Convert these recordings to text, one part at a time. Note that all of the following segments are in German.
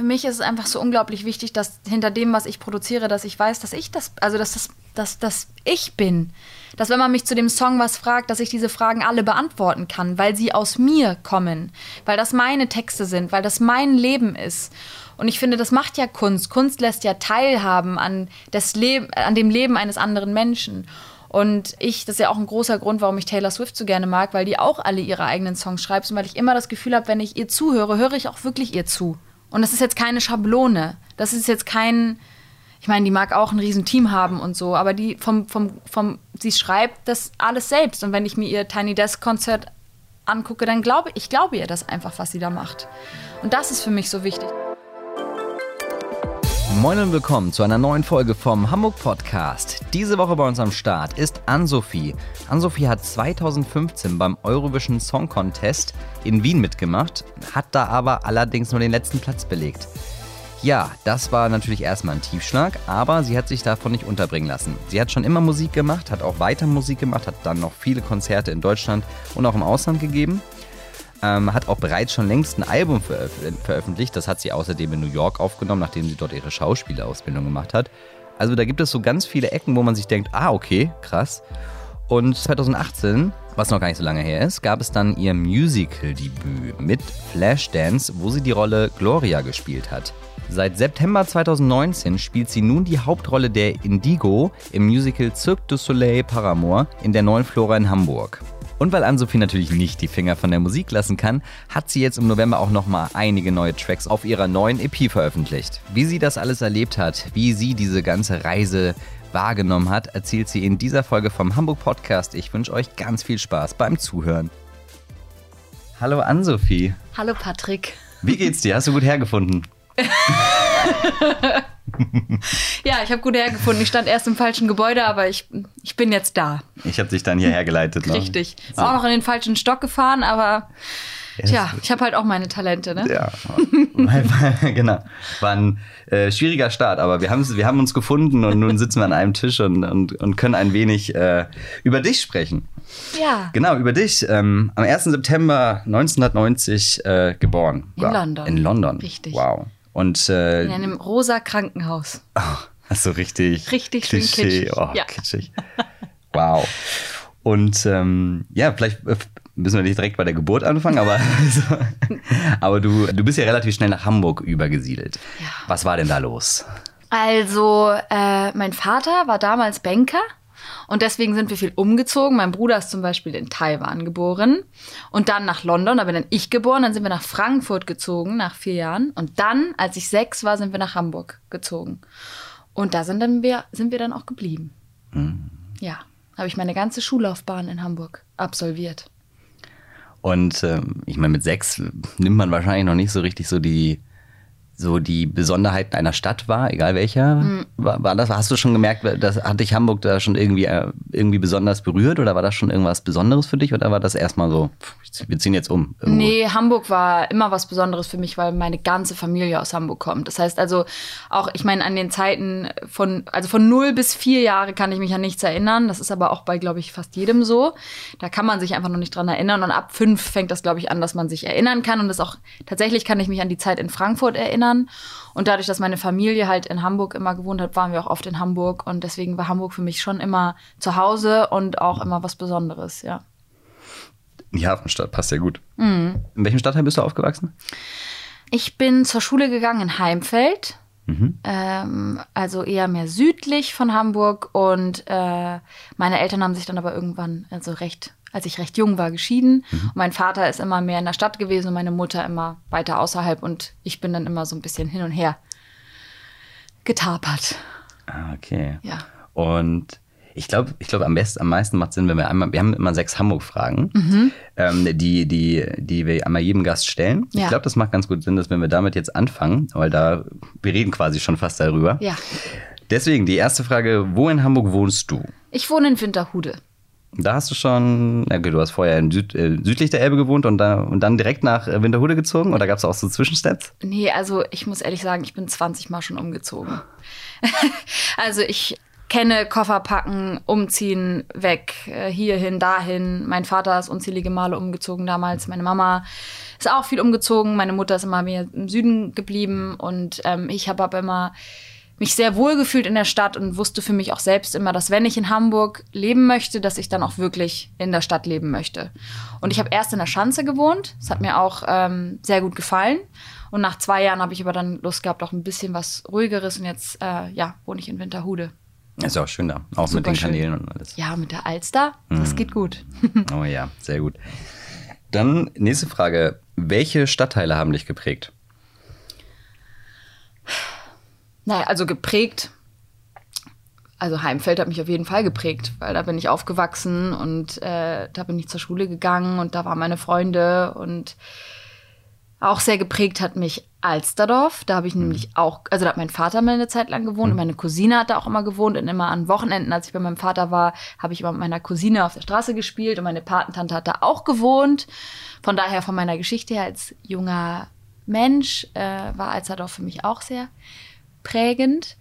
für mich ist es einfach so unglaublich wichtig, dass hinter dem, was ich produziere, dass ich weiß, dass ich das, also dass das, dass, dass ich bin. Dass wenn man mich zu dem Song was fragt, dass ich diese Fragen alle beantworten kann, weil sie aus mir kommen, weil das meine Texte sind, weil das mein Leben ist. Und ich finde, das macht ja Kunst. Kunst lässt ja teilhaben an, das Leben, an dem Leben eines anderen Menschen. Und ich, das ist ja auch ein großer Grund, warum ich Taylor Swift so gerne mag, weil die auch alle ihre eigenen Songs schreibt und weil ich immer das Gefühl habe, wenn ich ihr zuhöre, höre ich auch wirklich ihr zu. Und das ist jetzt keine Schablone. Das ist jetzt kein, ich meine, die mag auch ein Riesenteam haben und so, aber die vom, vom, vom, sie schreibt das alles selbst. Und wenn ich mir ihr Tiny Desk Konzert angucke, dann glaube ich, glaube ihr das einfach, was sie da macht. Und das ist für mich so wichtig. Moin und willkommen zu einer neuen Folge vom Hamburg Podcast. Diese Woche bei uns am Start ist Ann-Sophie. Ann-Sophie hat 2015 beim Eurovision Song Contest in Wien mitgemacht, hat da aber allerdings nur den letzten Platz belegt. Ja, das war natürlich erstmal ein Tiefschlag, aber sie hat sich davon nicht unterbringen lassen. Sie hat schon immer Musik gemacht, hat auch weiter Musik gemacht, hat dann noch viele Konzerte in Deutschland und auch im Ausland gegeben. Ähm, hat auch bereits schon längst ein Album veröf veröffentlicht. Das hat sie außerdem in New York aufgenommen, nachdem sie dort ihre Schauspielausbildung gemacht hat. Also da gibt es so ganz viele Ecken, wo man sich denkt, ah, okay, krass. Und 2018, was noch gar nicht so lange her ist, gab es dann ihr Musical-Debüt mit Flashdance, wo sie die Rolle Gloria gespielt hat. Seit September 2019 spielt sie nun die Hauptrolle der Indigo im Musical Cirque du Soleil Paramore in der neuen Flora in Hamburg. Und weil Ann-Sophie natürlich nicht die Finger von der Musik lassen kann, hat sie jetzt im November auch nochmal einige neue Tracks auf ihrer neuen EP veröffentlicht. Wie sie das alles erlebt hat, wie sie diese ganze Reise wahrgenommen hat, erzählt sie in dieser Folge vom Hamburg Podcast. Ich wünsche euch ganz viel Spaß beim Zuhören. Hallo Ann-Sophie. Hallo Patrick. Wie geht's dir? Hast du gut hergefunden? ja, ich habe gut hergefunden. Ich stand erst im falschen Gebäude, aber ich, ich bin jetzt da. Ich habe dich dann hierher geleitet. Ne? Richtig. Ist ah. auch noch in den falschen Stock gefahren, aber Tja, ich habe halt auch meine Talente, ne? Ja, genau. War ein äh, schwieriger Start, aber wir, wir haben uns gefunden und nun sitzen wir an einem Tisch und, und, und können ein wenig äh, über dich sprechen. Ja. Genau, über dich. Ähm, am 1. September 1990 äh, geboren. In wow. London. In London. Richtig. Wow. Und, äh, In einem rosa Krankenhaus. Oh, also richtig. Richtig schön kitschig. Oh, ja. kitschig. Wow. Und ähm, ja, vielleicht äh, müssen wir nicht direkt bei der Geburt anfangen, aber, also, aber du, du bist ja relativ schnell nach Hamburg übergesiedelt. Ja. Was war denn da los? Also, äh, mein Vater war damals Banker und deswegen sind wir viel umgezogen. Mein Bruder ist zum Beispiel in Taiwan geboren und dann nach London. Da bin dann ich geboren. Dann sind wir nach Frankfurt gezogen nach vier Jahren. Und dann, als ich sechs war, sind wir nach Hamburg gezogen. Und da sind, dann wir, sind wir dann auch geblieben. Mhm. Ja, habe ich meine ganze Schullaufbahn in Hamburg absolviert. Und ähm, ich meine, mit sechs nimmt man wahrscheinlich noch nicht so richtig so die so die Besonderheiten einer Stadt war, egal welcher. Mhm. War, war, das, hast du schon gemerkt, dass, hat dich Hamburg da schon irgendwie, äh, irgendwie besonders berührt oder war das schon irgendwas Besonderes für dich oder war das erstmal so, wir ziehen jetzt um? Irgendwo? Nee, Hamburg war immer was Besonderes für mich, weil meine ganze Familie aus Hamburg kommt. Das heißt also auch, ich meine, an den Zeiten von, also von null bis vier Jahre kann ich mich an nichts erinnern. Das ist aber auch bei, glaube ich, fast jedem so. Da kann man sich einfach noch nicht dran erinnern und ab fünf fängt das, glaube ich, an, dass man sich erinnern kann und das auch, tatsächlich kann ich mich an die Zeit in Frankfurt erinnern erinnern. Und dadurch, dass meine Familie halt in Hamburg immer gewohnt hat, waren wir auch oft in Hamburg. Und deswegen war Hamburg für mich schon immer zu Hause und auch immer was Besonderes, ja. Die Hafenstadt passt ja gut. Mhm. In welchem Stadtteil bist du aufgewachsen? Ich bin zur Schule gegangen in Heimfeld. Mhm. Ähm, also eher mehr südlich von Hamburg. Und äh, meine Eltern haben sich dann aber irgendwann, also recht als ich recht jung war, geschieden. Mhm. mein Vater ist immer mehr in der Stadt gewesen und meine Mutter immer weiter außerhalb. Und ich bin dann immer so ein bisschen hin und her getapert. Ah, okay. Ja. Und ich glaube, ich glaube, am besten, am meisten macht Sinn, wenn wir einmal, wir haben immer sechs Hamburg-Fragen, mhm. ähm, die, die, die wir einmal jedem Gast stellen. Ja. Ich glaube, das macht ganz gut Sinn, dass wenn wir damit jetzt anfangen, weil da, wir reden quasi schon fast darüber. Ja. Deswegen die erste Frage, wo in Hamburg wohnst du? Ich wohne in Winterhude. Da hast du schon, okay, du hast vorher in Süd, äh, südlich der Elbe gewohnt und, da, und dann direkt nach äh, Winterhude gezogen oder gab es auch so Zwischensteps? Nee, also ich muss ehrlich sagen, ich bin 20 Mal schon umgezogen. also ich kenne Koffer packen, umziehen, weg, äh, hierhin, dahin. Mein Vater ist unzählige Male umgezogen damals, meine Mama. ist auch viel umgezogen. Meine Mutter ist immer mehr im Süden geblieben und ähm, ich habe aber immer mich sehr wohl gefühlt in der Stadt und wusste für mich auch selbst immer, dass wenn ich in Hamburg leben möchte, dass ich dann auch wirklich in der Stadt leben möchte. Und ich habe erst in der Schanze gewohnt. Das hat mir auch ähm, sehr gut gefallen. Und nach zwei Jahren habe ich aber dann Lust gehabt, auch ein bisschen was ruhigeres. Und jetzt, äh, ja, wohne ich in Winterhude. Ist auch schön da. Auch Super mit den schön. Kanälen und alles. Ja, mit der Alster, das geht gut. Oh ja, sehr gut. Dann nächste Frage. Welche Stadtteile haben dich geprägt? Naja, also geprägt. Also Heimfeld hat mich auf jeden Fall geprägt, weil da bin ich aufgewachsen und äh, da bin ich zur Schule gegangen und da waren meine Freunde und auch sehr geprägt hat mich Alsterdorf. Da habe ich nämlich auch, also da hat mein Vater mal eine Zeit lang gewohnt und meine Cousine hat da auch immer gewohnt und immer an Wochenenden, als ich bei meinem Vater war, habe ich immer mit meiner Cousine auf der Straße gespielt und meine Patentante hat da auch gewohnt. Von daher von meiner Geschichte her als junger Mensch äh, war Alsterdorf für mich auch sehr prägend.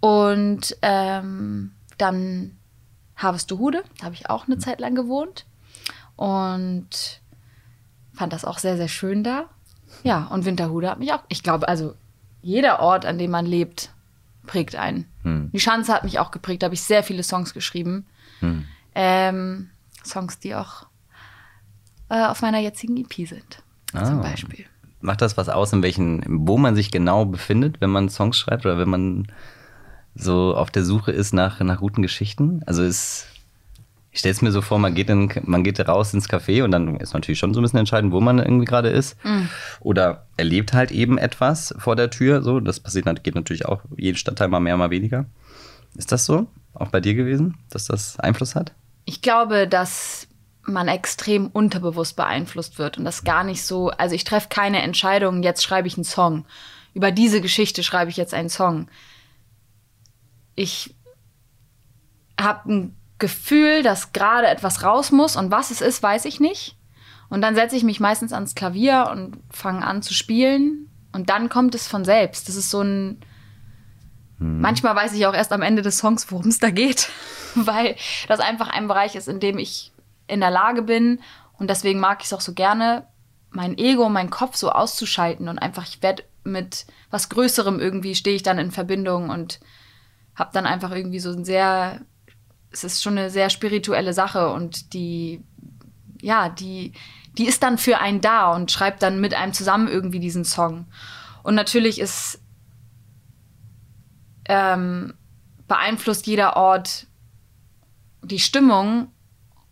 Und ähm, dann Harvestehude, da habe ich auch eine Zeit lang gewohnt und fand das auch sehr, sehr schön da. Ja, und Winterhude hat mich auch, ich glaube, also jeder Ort, an dem man lebt, prägt einen. Hm. Die Schanze hat mich auch geprägt, da habe ich sehr viele Songs geschrieben. Hm. Ähm, Songs, die auch äh, auf meiner jetzigen EP sind, zum Ah. Beispiel. Macht das was aus, in welchen, wo man sich genau befindet, wenn man Songs schreibt oder wenn man so auf der Suche ist nach, nach guten Geschichten? Also ist, ich stelle es mir so vor, man geht, in, man geht raus ins Café und dann ist natürlich schon so ein bisschen entscheidend, wo man irgendwie gerade ist. Oder erlebt halt eben etwas vor der Tür. So, das passiert geht natürlich auch jeden Stadtteil mal mehr, mal weniger. Ist das so? Auch bei dir gewesen, dass das Einfluss hat? Ich glaube, dass man extrem unterbewusst beeinflusst wird und das gar nicht so, also ich treffe keine Entscheidung, jetzt schreibe ich einen Song. Über diese Geschichte schreibe ich jetzt einen Song. Ich habe ein Gefühl, dass gerade etwas raus muss und was es ist, weiß ich nicht. Und dann setze ich mich meistens ans Klavier und fange an zu spielen und dann kommt es von selbst. Das ist so ein Manchmal weiß ich auch erst am Ende des Songs, worum es da geht, weil das einfach ein Bereich ist, in dem ich in der Lage bin und deswegen mag ich es auch so gerne, mein Ego, meinen Kopf so auszuschalten und einfach, ich werde mit was Größerem irgendwie, stehe ich dann in Verbindung und habe dann einfach irgendwie so ein sehr, es ist schon eine sehr spirituelle Sache und die, ja, die, die ist dann für einen da und schreibt dann mit einem zusammen irgendwie diesen Song. Und natürlich ist ähm, beeinflusst jeder Ort die Stimmung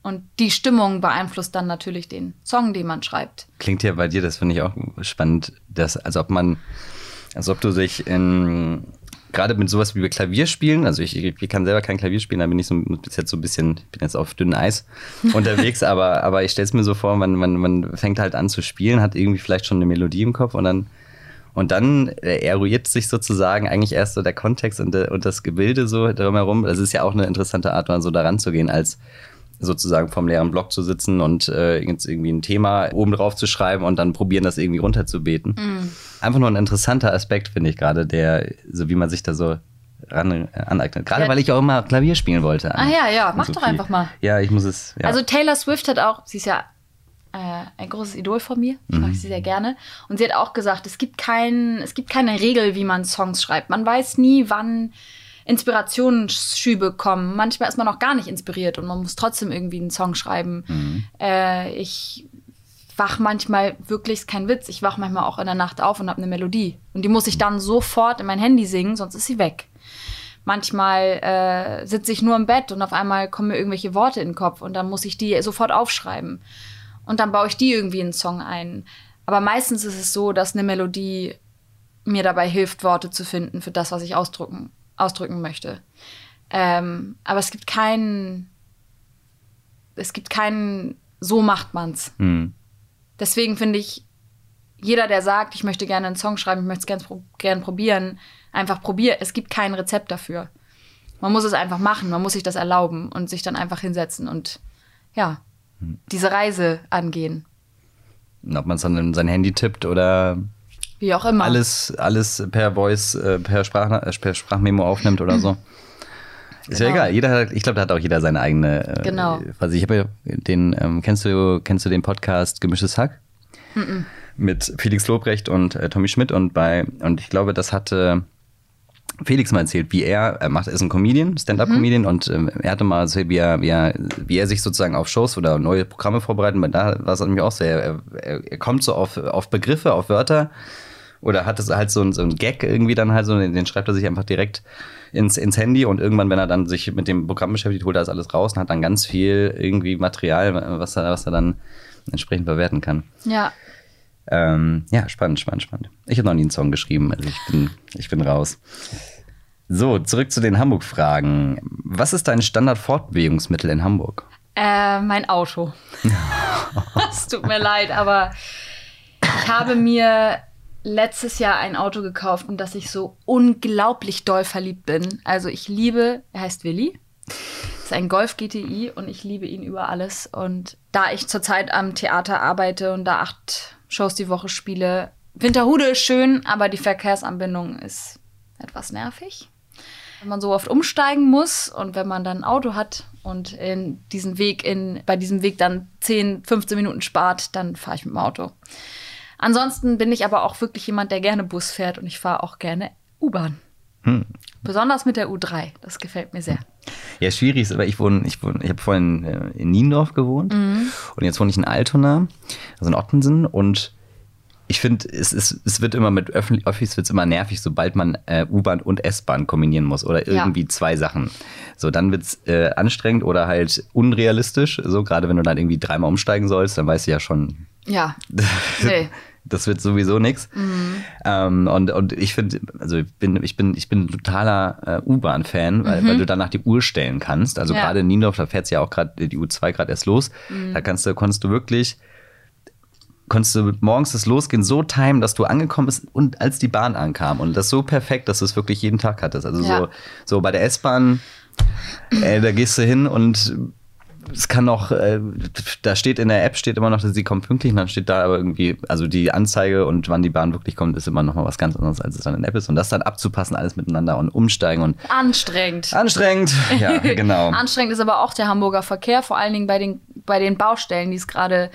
und die Stimmung beeinflusst dann natürlich den Song, den man schreibt. Klingt ja bei dir, das finde ich auch spannend, dass, als ob man, als ob du sich in, gerade mit sowas wie wir Klavier spielen, also ich, ich kann selber kein Klavier spielen, da bin ich so bis jetzt so ein bisschen, ich bin jetzt auf dünnem Eis unterwegs, aber, aber ich stelle es mir so vor, man, man, man fängt halt an zu spielen, hat irgendwie vielleicht schon eine Melodie im Kopf und dann und dann eruiert sich sozusagen eigentlich erst so der Kontext und, der, und das Gebilde so drumherum. Das ist ja auch eine interessante Art, mal so daran zu gehen, als sozusagen vom leeren Block zu sitzen und äh, jetzt irgendwie ein Thema oben drauf zu schreiben und dann probieren, das irgendwie runterzubeten. Einfach nur ein interessanter Aspekt, finde ich gerade, der, so wie man sich da so ran, äh, aneignet. Gerade Ja. weil ich auch immer Klavier spielen wollte. Ah ja, ja, mach doch einfach mal. Ja, ich muss es. Ja. Also Taylor Swift hat auch, sie ist ja äh, ein großes Idol von mir. Ich mag sie sehr gerne. Und sie hat auch gesagt, es gibt, kein, es gibt keine Regel, wie man Songs schreibt. Man weiß nie, wann Inspirationsschübe kommen. Manchmal ist man auch gar nicht inspiriert und man muss trotzdem irgendwie einen Song schreiben. Äh, ich wach manchmal wirklich, ist kein Witz, ich wach manchmal auch in der Nacht auf und habe eine Melodie. Und die muss ich dann sofort in mein Handy singen, sonst ist sie weg. Manchmal äh, sitze ich nur im Bett und auf einmal kommen mir irgendwelche Worte in den Kopf und dann muss ich die sofort aufschreiben. Und dann baue ich die irgendwie in einen Song ein. Aber meistens ist es so, dass eine Melodie mir dabei hilft, Worte zu finden für das, was ich ausdrücken, ausdrücken möchte. Ähm, aber es gibt keinen, es gibt keinen, so macht man's. Hm. Deswegen finde ich, jeder, der sagt, ich möchte gerne einen Song schreiben, ich möchte es gern, gern probieren, einfach probier. Es gibt kein Rezept dafür. Man muss es einfach machen, man muss sich das erlauben und sich dann einfach hinsetzen und ja, diese Reise angehen. Und Ob man es dann in sein Handy tippt oder Wie auch immer. alles, alles per Voice, äh, per, Sprach, äh, per Sprachmemo aufnimmt oder so. Ist ja Genau. egal. Jeder hat, ich glaube, da hat auch jeder seine eigene. Äh, Genau. Also ich habe ja den, ähm, kennst du, kennst du den Podcast Gemischtes Hack? mit Felix Lobrecht und äh, Tommy Schmidt und bei, und ich glaube, das hatte Felix mal erzählt, wie er, er macht, ist ein Comedian, Stand-Up-Comedian mhm. und ähm, er hatte mal erzählt, wie er, wie, er, wie er sich sozusagen auf Shows oder neue Programme vorbereitet. Und da war es nämlich auch sehr, er, er, er kommt so auf, auf Begriffe, auf Wörter oder hat es halt so ein, so ein Gag irgendwie dann halt so, den schreibt er sich einfach direkt ins, ins Handy und irgendwann, wenn er dann sich mit dem Programm beschäftigt, holt er das alles raus und hat dann ganz viel irgendwie Material, was er, was er dann entsprechend bewerten kann. Ja. Ähm, ja, spannend, spannend, spannend. Ich habe noch nie einen Song geschrieben, also ich bin, ich bin raus. So, zurück zu den Hamburg-Fragen. Was ist dein Standard-Fortbewegungsmittel in Hamburg? Äh, mein Auto. es tut mir leid, aber ich habe mir letztes Jahr ein Auto gekauft, in das ich so unglaublich doll verliebt bin. Also ich liebe, er heißt Willi. Ist ein Golf GTI und ich liebe ihn über alles. Und da ich zurzeit am Theater arbeite und da acht Shows die Woche spiele, Winterhude ist schön, aber die Verkehrsanbindung ist etwas nervig. Wenn man so oft umsteigen muss und wenn man dann ein Auto hat und in diesen Weg in, bei diesem Weg dann 10, 15 Minuten spart, dann fahre ich mit dem Auto. Ansonsten bin ich aber auch wirklich jemand, der gerne Bus fährt und ich fahre auch gerne U-Bahn. Hm. Besonders mit der U3. Das gefällt mir sehr. Ja, schwierig ist, aber ich wohne, ich wohne, ich habe vorhin äh, in Niendorf gewohnt mhm. und jetzt wohne ich in Altona, also in Ottensen und ich finde, es, es, es wird immer mit Öffentlich Öffis wird's immer nervig, sobald man äh, U-Bahn und S-Bahn kombinieren muss oder irgendwie ja. zwei Sachen. So, dann wird's äh, anstrengend oder halt unrealistisch. So, gerade wenn du dann irgendwie dreimal umsteigen sollst, dann weißt du ja schon. Ja. Nee. Das wird sowieso nichts. Mhm. Ähm, und, und ich finde, also ich bin, ich bin, ich bin ein totaler äh, U-Bahn-Fan, weil, mhm. weil du danach die Uhr stellen kannst. Also ja. gerade in Niendorf, da fährt ja auch gerade die U2 gerade erst los. Mhm. Da kannst du, konntest du wirklich konntest du morgens das Losgehen so timen, dass du angekommen bist und als die Bahn ankam. Und das so perfekt, dass du es wirklich jeden Tag hattest. Also ja. so, so bei der S-Bahn, äh, da gehst du hin und es kann noch, äh, da steht in der App steht immer noch, dass sie kommt pünktlich, und dann steht da aber irgendwie, also die Anzeige und wann die Bahn wirklich kommt, ist immer noch mal was ganz anderes, als es dann in der App ist. Und das dann abzupassen, alles miteinander und umsteigen und. Anstrengend. Anstrengend, ja, genau. Anstrengend ist aber auch der Hamburger Verkehr, vor allen Dingen bei den, bei den Baustellen, die es gerade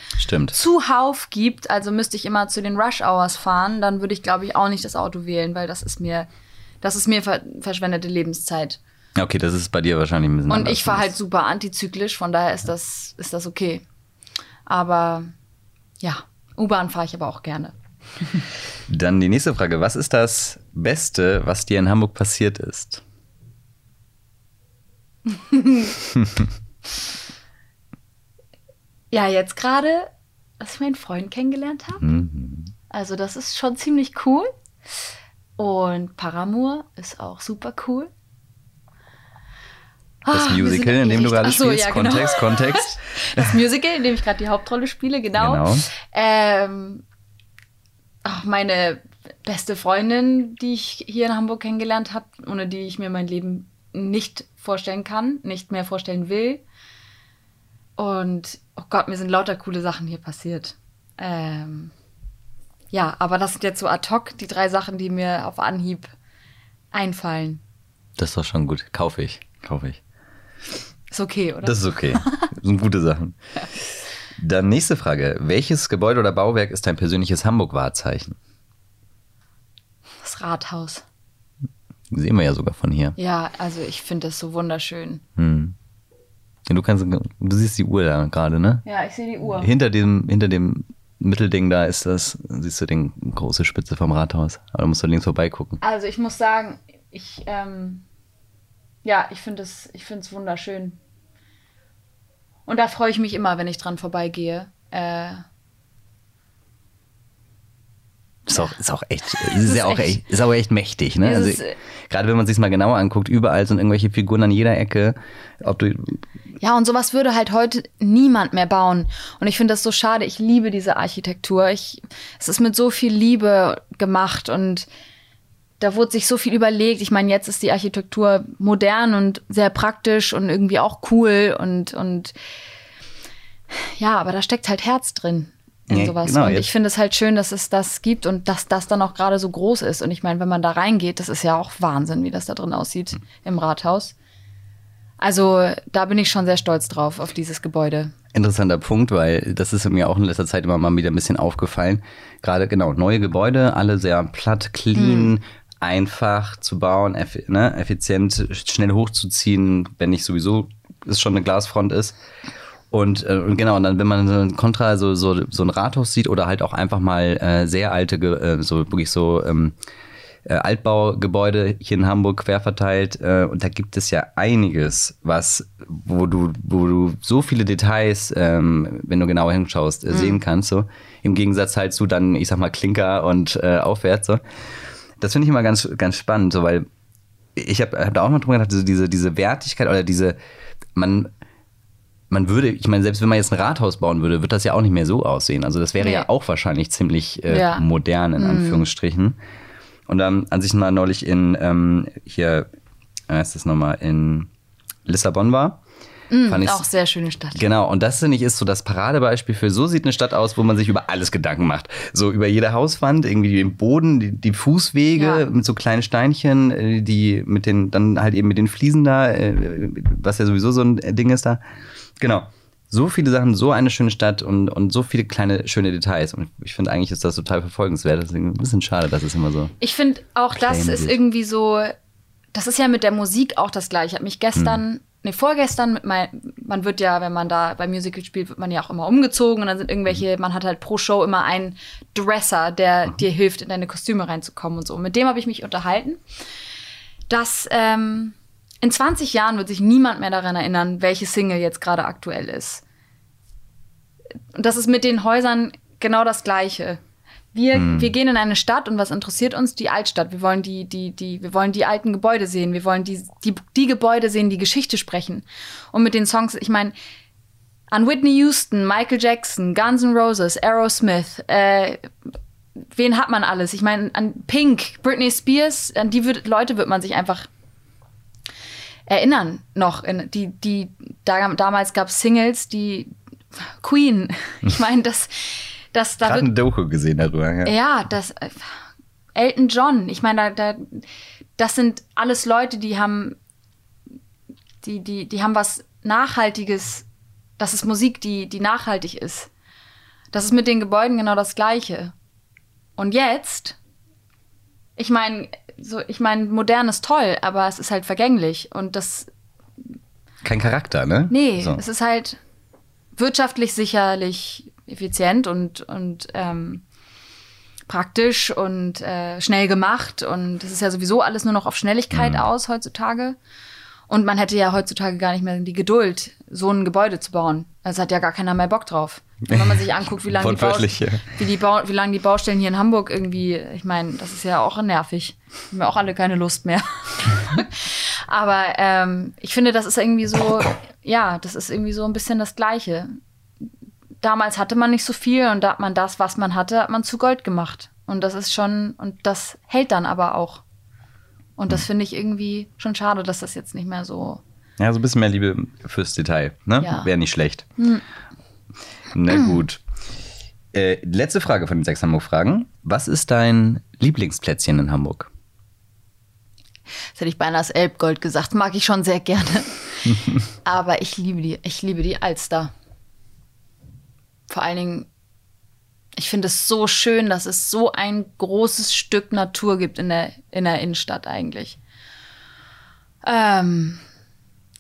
zuhauf gibt. Also müsste ich immer zu den Rush Hours fahren, dann würde ich, glaube ich, auch nicht das Auto wählen, weil das ist mir, das ist mir ver verschwendete Lebenszeit. Okay, das ist bei dir wahrscheinlich ein bisschen Und ich fahre halt super antizyklisch, von daher ist das, ist das okay. Aber ja, U-Bahn fahre ich aber auch gerne. Dann die nächste Frage. Was ist das Beste, was dir in Hamburg passiert ist? ja, jetzt gerade, dass ich meinen Freund kennengelernt habe. Mhm. Also das ist schon ziemlich cool. Und Paramour ist auch super cool. Das ah, Musical, in dem du gerade so, spielst. Ja, genau. Kontext, Kontext. Das Musical, in dem ich gerade die Hauptrolle spiele, genau. genau. Ähm, auch meine beste Freundin, die ich hier in Hamburg kennengelernt habe, ohne die ich mir mein Leben nicht vorstellen kann, nicht mehr vorstellen will. Und oh Gott, mir sind lauter coole Sachen hier passiert. Ähm, ja, aber das sind jetzt so ad hoc die drei Sachen, die mir auf Anhieb einfallen. Das ist doch schon gut. Kaufe ich. Kaufe ich. Ist okay, oder? Das ist okay. Das sind gute Sachen. Dann nächste Frage. Welches Gebäude oder Bauwerk ist dein persönliches Hamburg-Wahrzeichen? Das Rathaus. Sehen wir ja sogar von hier. Ja, also ich finde das so wunderschön. Hm. Ja, du kannst, du siehst die Uhr da gerade, ne? Ja, ich sehe die Uhr. Hinter dem, hinter dem Mittelding da ist das, siehst du den große Spitze vom Rathaus. Aber da musst du links vorbeigucken. Also ich muss sagen, ich, ähm, ja, ich finde es wunderschön. Und da freue ich mich immer, wenn ich dran vorbeigehe. Äh, ist auch, ist auch echt, ist, ist ja auch echt, ist auch echt mächtig, ne? Also, äh, gerade wenn man sich mal genauer anguckt, überall sind irgendwelche Figuren an jeder Ecke. Ob du ja, und sowas würde halt heute niemand mehr bauen. Und ich finde das so schade. Ich liebe diese Architektur. Ich, es ist mit so viel Liebe gemacht und da wurde sich so viel überlegt. Ich meine, jetzt ist die Architektur modern und sehr praktisch und irgendwie auch cool und, und ja, aber da steckt halt Herz drin in ja, sowas. Genau, und ich finde es halt schön, dass es das gibt und dass das dann auch gerade so groß ist. Und ich meine, wenn man da reingeht, das ist ja auch Wahnsinn, wie das da drin aussieht hm. im Rathaus. Also da bin ich schon sehr stolz drauf, auf dieses Gebäude. interessanter Punkt, weil das ist mir auch in letzter Zeit immer mal wieder ein bisschen aufgefallen. Gerade genau, neue Gebäude, alle sehr platt, clean, mhm. Einfach zu bauen, effi ne, effizient, schnell hochzuziehen, wenn nicht sowieso es schon eine Glasfront ist. Und, äh, und genau, und dann, wenn man so ein Kontra, so, so, so ein Rathaus sieht oder halt auch einfach mal äh, sehr alte, äh, so wirklich so ähm, äh, Altbaugebäude hier in Hamburg quer verteilt. Äh, und da gibt es ja einiges, was, wo du, wo du so viele Details, ähm, wenn du genauer hinschaust, äh, mhm. sehen kannst. So. Im Gegensatz halt zu dann, ich sag mal, Klinker und aufwärts. So. Das finde ich immer ganz, ganz spannend, so, weil ich habe hab da auch mal drüber gedacht, diese, diese Wertigkeit oder diese, man, man würde, ich meine, selbst wenn man jetzt ein Rathaus bauen würde, wird das ja auch nicht mehr so aussehen. Also das wäre nee. ja auch wahrscheinlich ziemlich äh, ja. modern, in mhm. Anführungsstrichen. Und dann, als ich mal neulich in, ähm, hier, äh, ist das nochmal, in Lissabon war, Mm, Fand auch sehr schöne Stadt. Genau, und das finde ich ist so das Paradebeispiel für so sieht eine Stadt aus, wo man sich über alles Gedanken macht. So über jede Hauswand, irgendwie den Boden, die, die Fußwege ja. mit so kleinen Steinchen, äh, die mit den, dann halt eben mit den Fliesen da, äh, was ja sowieso so ein Ding ist da. Genau. So viele Sachen, so eine schöne Stadt und, und so viele kleine schöne Details. Und ich finde eigentlich ist das total verfolgenswert. Ist ein bisschen schade, dass es immer so. Ich finde auch, das ist irgendwie so. Das ist ja mit der Musik auch das gleiche. Ich habe mich gestern hm nee, vorgestern mit mein, man wird ja, wenn man da bei Musical spielt, wird man ja auch immer umgezogen und dann sind irgendwelche, mhm. man hat halt pro Show immer einen Dresser, der mhm. dir hilft, in deine Kostüme reinzukommen und so. Mit dem habe ich mich unterhalten, dass ähm, in 20 Jahren wird sich niemand mehr daran erinnern, welche Single jetzt gerade aktuell ist. Und das ist mit den Häusern genau das Gleiche. Wir, hm. wir gehen in eine Stadt und was interessiert uns? Die Altstadt. Wir wollen die, die, die, wir wollen die alten Gebäude sehen. Wir wollen die, die, die Gebäude sehen, die Geschichte sprechen. Und mit den Songs, ich meine, an Whitney Houston, Michael Jackson, Guns N' Roses, Aerosmith, äh, wen hat man alles? Ich meine, an Pink, Britney Spears, an die wird, Leute wird man sich einfach erinnern noch. In, die, die, da, damals gab es Singles, die Queen. Ich meine, das das da wird, ein Doku gesehen darüber. Ja, ja das äh, Elton John. Ich meine, da, da, das sind alles Leute, die haben, die, die, die haben was Nachhaltiges. Das ist Musik, die, die nachhaltig ist. Das ist mit den Gebäuden genau das Gleiche. Und jetzt, ich meine, so, ich meine, modern ist toll, aber es ist halt vergänglich und das. Kein Charakter, ne? Nee, so. es ist halt wirtschaftlich sicherlich effizient und, und ähm, praktisch und äh, schnell gemacht. Und es ist ja sowieso alles nur noch auf Schnelligkeit mhm. aus heutzutage. Und man hätte ja heutzutage gar nicht mehr die Geduld, so ein Gebäude zu bauen. Also hat ja gar keiner mehr Bock drauf. Wenn man sich anguckt, wie lange die, wie die, wie lang die Baustellen hier in Hamburg irgendwie, ich meine, das ist ja auch nervig. Haben wir auch alle keine Lust mehr. Aber ähm, ich finde, das ist irgendwie so, ja, das ist irgendwie so ein bisschen das Gleiche damals hatte man nicht so viel und da hat man das, was man hatte, hat man zu Gold gemacht. Und das ist schon, und das hält dann aber auch. Und das hm. finde ich irgendwie schon schade, dass das jetzt nicht mehr so. Ja, so ein bisschen mehr Liebe fürs Detail, ne? Ja. Wäre nicht schlecht. Hm. Na gut. Äh, letzte Frage von den sechs Hamburg-Fragen. Was ist dein Lieblingsplätzchen in Hamburg? Das hätte ich beinahe als Elbgold gesagt. Mag ich schon sehr gerne. Aber ich liebe die, ich liebe die Alster vor allen Dingen, ich finde es so schön, dass es so ein großes Stück Natur gibt in der, in der Innenstadt eigentlich. Ähm,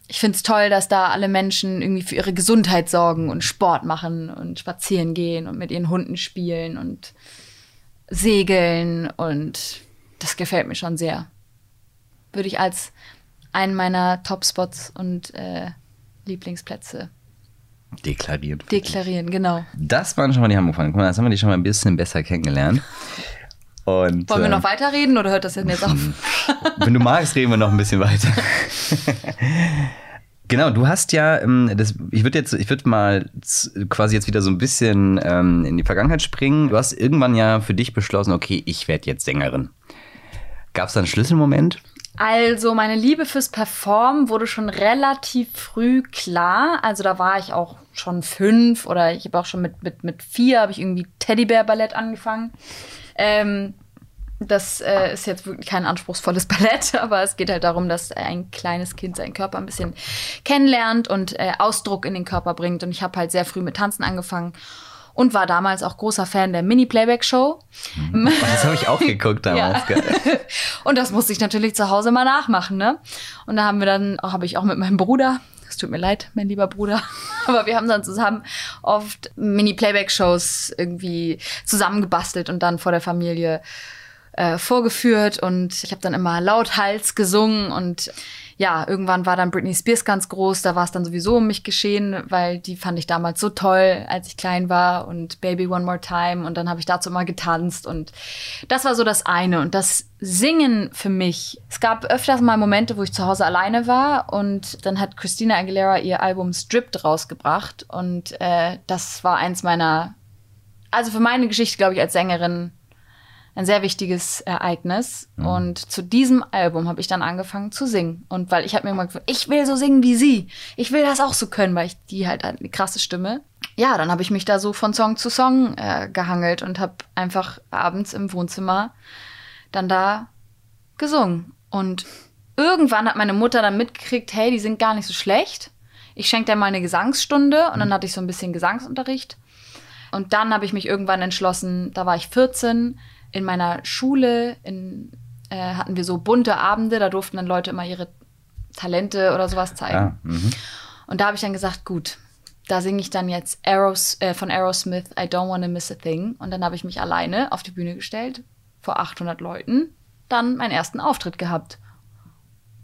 ich finde es toll, dass da alle Menschen irgendwie für ihre Gesundheit sorgen und Sport machen und spazieren gehen und mit ihren Hunden spielen und segeln und das gefällt mir schon sehr. Würde ich als einen meiner Top-Spots und äh, Lieblingsplätze Deklarieren. Deklarieren, genau. Das waren schon mal die Hamburg-Fragen. Guck mal, jetzt haben wir die schon mal ein bisschen besser kennengelernt. Und, Wollen wir noch äh, weiterreden oder hört das denn jetzt auf? Wenn du magst, reden wir noch ein bisschen weiter. Genau, du hast ja, ähm, das, ich würde jetzt, ich würde mal quasi jetzt wieder so ein bisschen ähm, in die Vergangenheit springen. Du hast irgendwann ja für dich beschlossen, okay, ich werde jetzt Sängerin. Gab es da einen Schlüsselmoment? Also meine Liebe fürs Performen wurde schon relativ früh klar. Also da war ich auch schon fünf oder ich habe auch schon mit, mit, mit vier habe ich irgendwie Teddybär-Ballett angefangen. Ähm, Das äh, ist jetzt wirklich kein anspruchsvolles Ballett, aber es geht halt darum, dass ein kleines Kind seinen Körper ein bisschen kennenlernt und äh, Ausdruck in den Körper bringt. Und ich habe halt sehr früh mit Tanzen angefangen und war damals auch großer Fan der Mini-Playback-Show. Das habe ich auch geguckt damals. Ja. und das musste ich natürlich zu Hause mal nachmachen, ne? Und da haben wir dann, oh, habe ich auch mit meinem Bruder, es tut mir leid, mein lieber Bruder, aber wir haben dann zusammen oft Mini-Playback-Shows irgendwie zusammengebastelt und dann vor der Familie äh, vorgeführt und ich habe dann immer lauthals gesungen und ja, irgendwann war dann Britney Spears ganz groß, da war es dann sowieso um mich geschehen, weil die fand ich damals so toll, als ich klein war und Baby One More Time und dann habe ich dazu immer getanzt und das war so das eine und das Singen für mich. Es gab öfters mal Momente, wo ich zu Hause alleine war und dann hat Christina Aguilera ihr Album Stripped rausgebracht und äh, das war eins meiner, also für meine Geschichte, glaube ich, als Sängerin ein sehr wichtiges Ereignis. Mhm. Und zu diesem Album habe ich dann angefangen zu singen. Und weil ich habe mir immer gesagt, ich will so singen wie sie. Ich will das auch so können, weil ich die halt eine krasse Stimme. Ja, dann habe ich mich da so von Song zu Song äh, gehangelt und habe einfach abends im Wohnzimmer dann da gesungen. Und irgendwann hat meine Mutter dann mitgekriegt, hey, die sind gar nicht so schlecht. Ich schenke dir mal eine Gesangsstunde und dann mhm. hatte ich so ein bisschen Gesangsunterricht. Und dann habe ich mich irgendwann entschlossen, da war ich 14, in meiner Schule in, äh, hatten wir so bunte Abende, da durften dann Leute immer ihre Talente oder sowas zeigen. Ja, mhm. und da habe ich dann gesagt, gut, da singe ich dann jetzt Aeros, äh, von Aerosmith I Don't Wanna Miss a Thing. Und dann habe ich mich alleine auf die Bühne gestellt, vor 800 Leuten, dann meinen ersten Auftritt gehabt.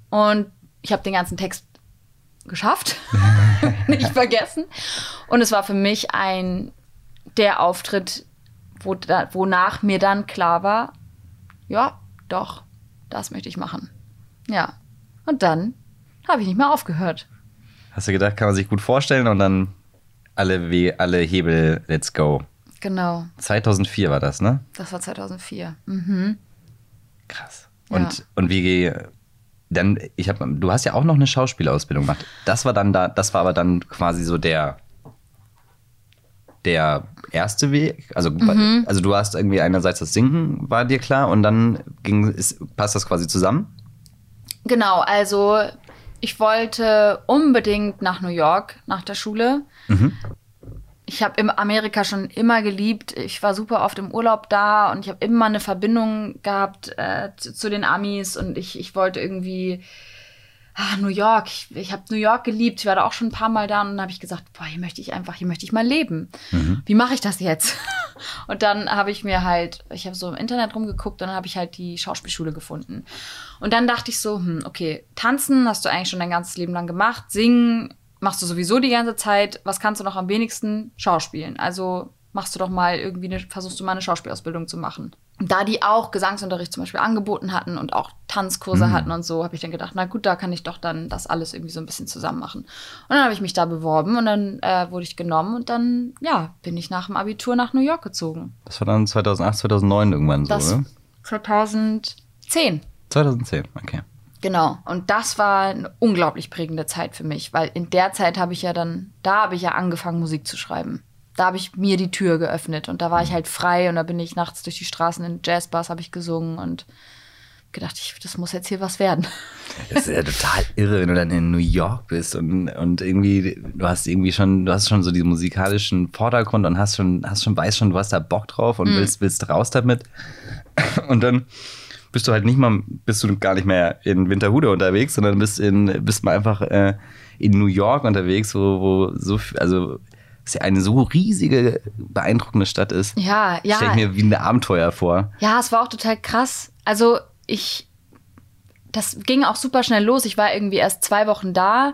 Und ich habe den ganzen Text geschafft, nicht vergessen. Und es war für mich ein der Auftritt, wo da, wonach mir dann klar war, ja, doch, das möchte ich machen. Ja. Und dann habe ich nicht mehr aufgehört. Hast du gedacht, kann man sich gut vorstellen und dann alle, We alle Hebel, let's go. Genau. 2004 war das, ne? Das war 2004. Mhm. Krass. Und, ja. und wie, dann, ich habe, du hast ja auch noch eine Schauspielausbildung gemacht. Das war dann da, das war aber dann quasi so der der erste Weg? Also, mhm. also du hast irgendwie einerseits das Singen, war dir klar, und dann ging, ist, passt das quasi zusammen? Genau, also ich wollte unbedingt nach New York nach der Schule. Mhm. Ich habe in Amerika schon immer geliebt. Ich war super oft im Urlaub da und ich habe immer eine Verbindung gehabt äh, zu, zu, den Amis und ich, ich wollte irgendwie ah, New York, ich, ich habe New York geliebt, ich war da auch schon ein paar Mal da und dann habe ich gesagt, boah, hier möchte ich einfach, hier möchte ich mal leben. Mhm. Wie mache ich das jetzt? Und dann habe ich mir halt, ich habe so im Internet rumgeguckt und dann habe ich halt die Schauspielschule gefunden. Und dann dachte ich so, hm, okay, tanzen hast du eigentlich schon dein ganzes Leben lang gemacht, singen machst du sowieso die ganze Zeit, was kannst du noch am wenigsten? Schauspielen. Also machst du doch mal irgendwie eine, versuchst du mal eine Schauspielausbildung zu machen da die auch Gesangsunterricht zum Beispiel angeboten hatten und auch Tanzkurse mhm. hatten und so, habe ich dann gedacht, na gut, da kann ich doch dann das alles irgendwie so ein bisschen zusammen machen. Und dann habe ich mich da beworben und dann äh, wurde ich genommen und dann, ja, bin ich nach dem Abitur nach New York gezogen. Das war dann 2008, 2009 irgendwann so, das oder? 2010. 2010, okay. Genau. Und das war eine unglaublich prägende Zeit für mich, weil in der Zeit habe ich ja dann, da habe ich ja angefangen, Musik zu schreiben da habe ich mir die Tür geöffnet und da war ich halt frei und da bin ich nachts durch die Straßen in Jazzbars habe ich gesungen und gedacht, ich, das muss jetzt hier was werden. Das ist ja total irre, wenn du dann in New York bist und, und irgendwie, du hast irgendwie schon, du hast schon so diesen musikalischen Vordergrund und hast schon, hast schon, weißt schon, du hast da Bock drauf und mm. willst, willst raus damit. Und dann bist du halt nicht mal, bist du gar nicht mehr in Winterhude unterwegs, sondern bist in, bist mal einfach äh, in New York unterwegs, wo, wo so, also es ja eine so riesige, beeindruckende Stadt ist. Ja, ja. Stelle ich mir wie ein Abenteuer vor. Ja, es war auch total krass. Also ich, das ging auch super schnell los. Ich war irgendwie erst zwei Wochen da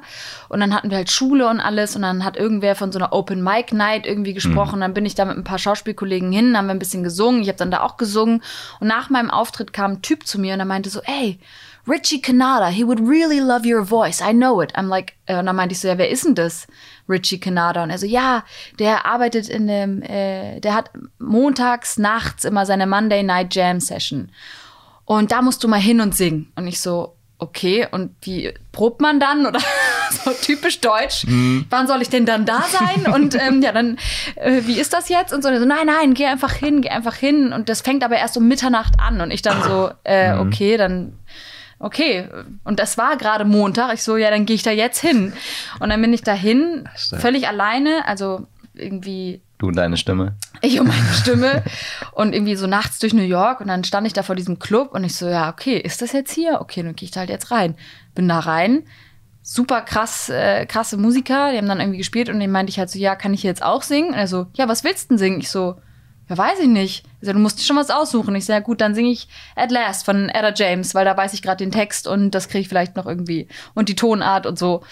und dann hatten wir halt Schule und alles und dann hat irgendwer von so einer Open Mic Night irgendwie gesprochen. Mhm. Dann bin ich da mit ein paar Schauspielkollegen hin, haben wir ein bisschen gesungen. Ich habe dann da auch gesungen und nach meinem Auftritt kam ein Typ zu mir und er meinte so, ey, Richie Canada, he would really love your voice. I know it. I'm like, äh, und dann meinte ich so, ja, wer ist denn das? Richie Canada. Und er so, ja, der arbeitet in dem, äh, der hat montags nachts immer seine Monday Night Jam Session. Und da musst du mal hin und singen. Und ich so, okay, und wie probt man dann? Oder so typisch deutsch. Wann soll ich denn dann da sein? Und ähm, ja, dann, äh, wie ist das jetzt? Und so, und so, nein, nein, geh einfach hin, geh einfach hin. Und das fängt aber erst um Mitternacht an. Und ich dann so, äh, okay, dann okay. Und das war gerade Montag. Ich so, ja, dann gehe ich da jetzt hin. Und dann bin ich dahin, völlig alleine, also irgendwie Du und deine Stimme. ich und meine Stimme und irgendwie so nachts durch New York und dann stand ich da vor diesem Club und ich so, ja, okay, ist das jetzt hier? Okay, dann gehe ich da halt jetzt rein. Bin da rein, super krass, äh, krasse Musiker, die haben dann irgendwie gespielt und dem meinte ich halt so, ja, kann ich hier jetzt auch singen? Und er so, ja, was willst du denn singen? Ich so, ja, weiß ich nicht. Er so, du musst schon was aussuchen. Ich so, ja gut, dann singe ich At Last von Etta James, weil da weiß ich gerade den Text und das kriege ich vielleicht noch irgendwie und die Tonart und so.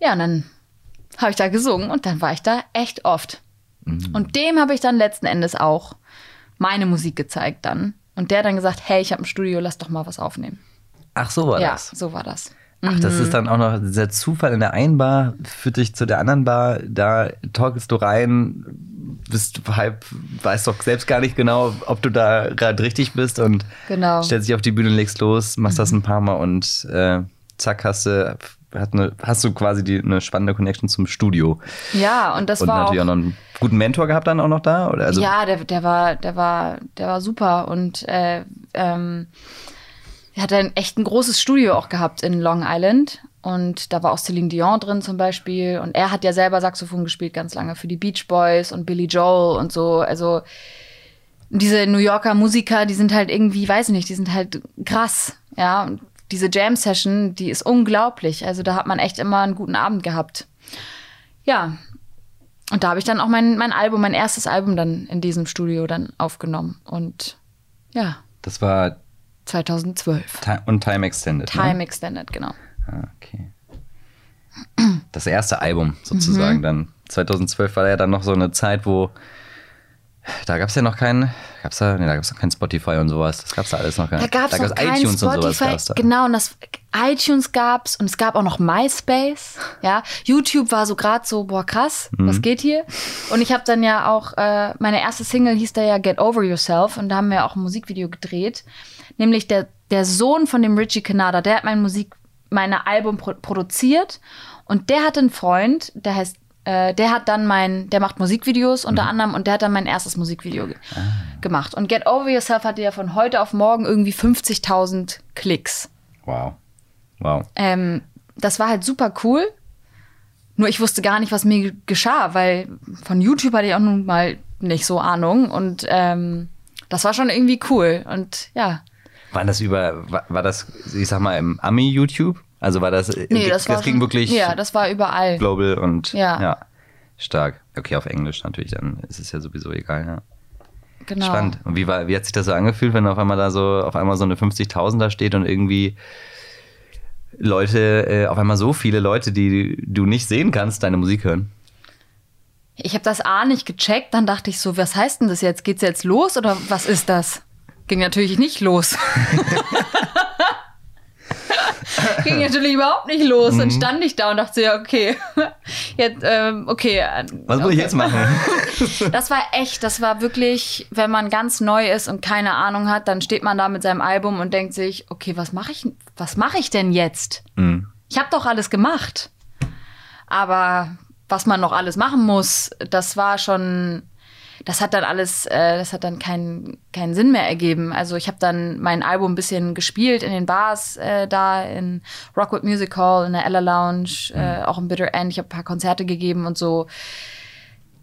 Ja, und dann habe ich da gesungen und dann war ich da echt oft. Und dem habe ich dann letzten Endes auch meine Musik gezeigt dann. Und der dann gesagt, hey, ich habe ein Studio, lass doch mal was aufnehmen. Ach, so war ja, das. so war das. Ach, das ist dann auch noch dieser Zufall in der einen Bar, führt dich zu der anderen Bar, da torkelst du rein, bist halb, weißt doch selbst gar nicht genau, ob du da gerade richtig bist und Genau. stellst dich auf die Bühne, legst los, machst das ein paar Mal und äh, zack, hast du, eine, hast du quasi die, eine spannende Connection zum Studio. Ja, und das und war natürlich auch, auch, noch einen guten Mentor gehabt dann auch noch da? Oder? Also, ja, der, der war, der war, der war super und äh, ähm, er hat ein echt ein großes Studio auch gehabt in Long Island und da war auch Celine Dion drin zum Beispiel und er hat ja selber Saxophon gespielt ganz lange für die Beach Boys und Billy Joel und so, also diese New Yorker Musiker, die sind halt irgendwie, weiß ich nicht, die sind halt krass, ja. Und diese Jam Session, die ist unglaublich. Also da hat man echt immer einen guten Abend gehabt. Ja. Und da habe ich dann auch mein, mein Album, mein erstes Album dann in diesem Studio dann aufgenommen. Und ja, Das war 2012. Ti- und Time Extended. Time Ne? Extended, genau. Ah, okay. Das erste Album sozusagen Mhm. dann. 2012 war ja dann noch so eine Zeit, wo da gab es ja noch keinen, gab's da, nee, da gab es noch kein Spotify und sowas. Das gab es da alles noch gar Da nicht. gab es noch kein iTunes und sowas Spotify. da. Genau, und das iTunes gab's und es gab auch noch MySpace. Ja, YouTube war so gerade so, boah krass, Mhm. was geht hier? Und ich habe dann ja auch äh, meine erste Single hieß da ja Get Over Yourself und da haben wir auch ein Musikvideo gedreht, nämlich der der Sohn von dem Richie Canada, der hat mein Musik, meine Album pro produziert und der hat einen Freund, der heißt äh, der hat dann mein, der macht Musikvideos unter anderem und der hat dann mein erstes Musikvideo ge gemacht. Und Get Over Yourself hatte ja von heute auf morgen irgendwie 50.000 Klicks. Wow. Wow. Ähm, das war halt super cool. Nur ich wusste gar nicht, was mir geschah, weil von YouTube hatte ich auch nun mal nicht so Ahnung. Und ähm, das war schon irgendwie cool. Und ja. War das über, war, war das, ich sag mal, im Ami-YouTube? Also war das, Nee, das, war ging schon, wirklich Ja, das war überall. global und Ja. stark. Okay, auf Englisch natürlich, dann ist es ja sowieso egal, ja. Genau. Spannend. Und wie, war, wie hat sich das so angefühlt, wenn auf einmal da so, auf einmal so eine 50.000 da steht und irgendwie Leute, äh, auf einmal so viele Leute, die du nicht sehen kannst, deine Musik hören? Ich habe das A nicht gecheckt, dann dachte ich so, was heißt denn das jetzt? Geht's jetzt los oder was ist das? Ging natürlich nicht los. Ging natürlich überhaupt nicht los. Mhm. Dann stand ich da und dachte ja, okay. Jetzt, ähm, okay. äh, Was muss ich jetzt machen? Das war echt, das war wirklich, wenn man ganz neu ist und keine Ahnung hat, dann steht man da mit seinem Album und denkt sich, okay, was mache ich, was mache ich denn jetzt? Mhm. Ich habe doch alles gemacht. Aber was man noch alles machen muss, das war schon, das hat dann alles, äh, das hat dann keinen keinen Sinn mehr ergeben. Also ich habe dann mein Album ein bisschen gespielt in den Bars äh, da in Rockwood Music Hall, in der Ella Lounge, äh, auch im Bitter End. Ich habe ein paar Konzerte gegeben und so.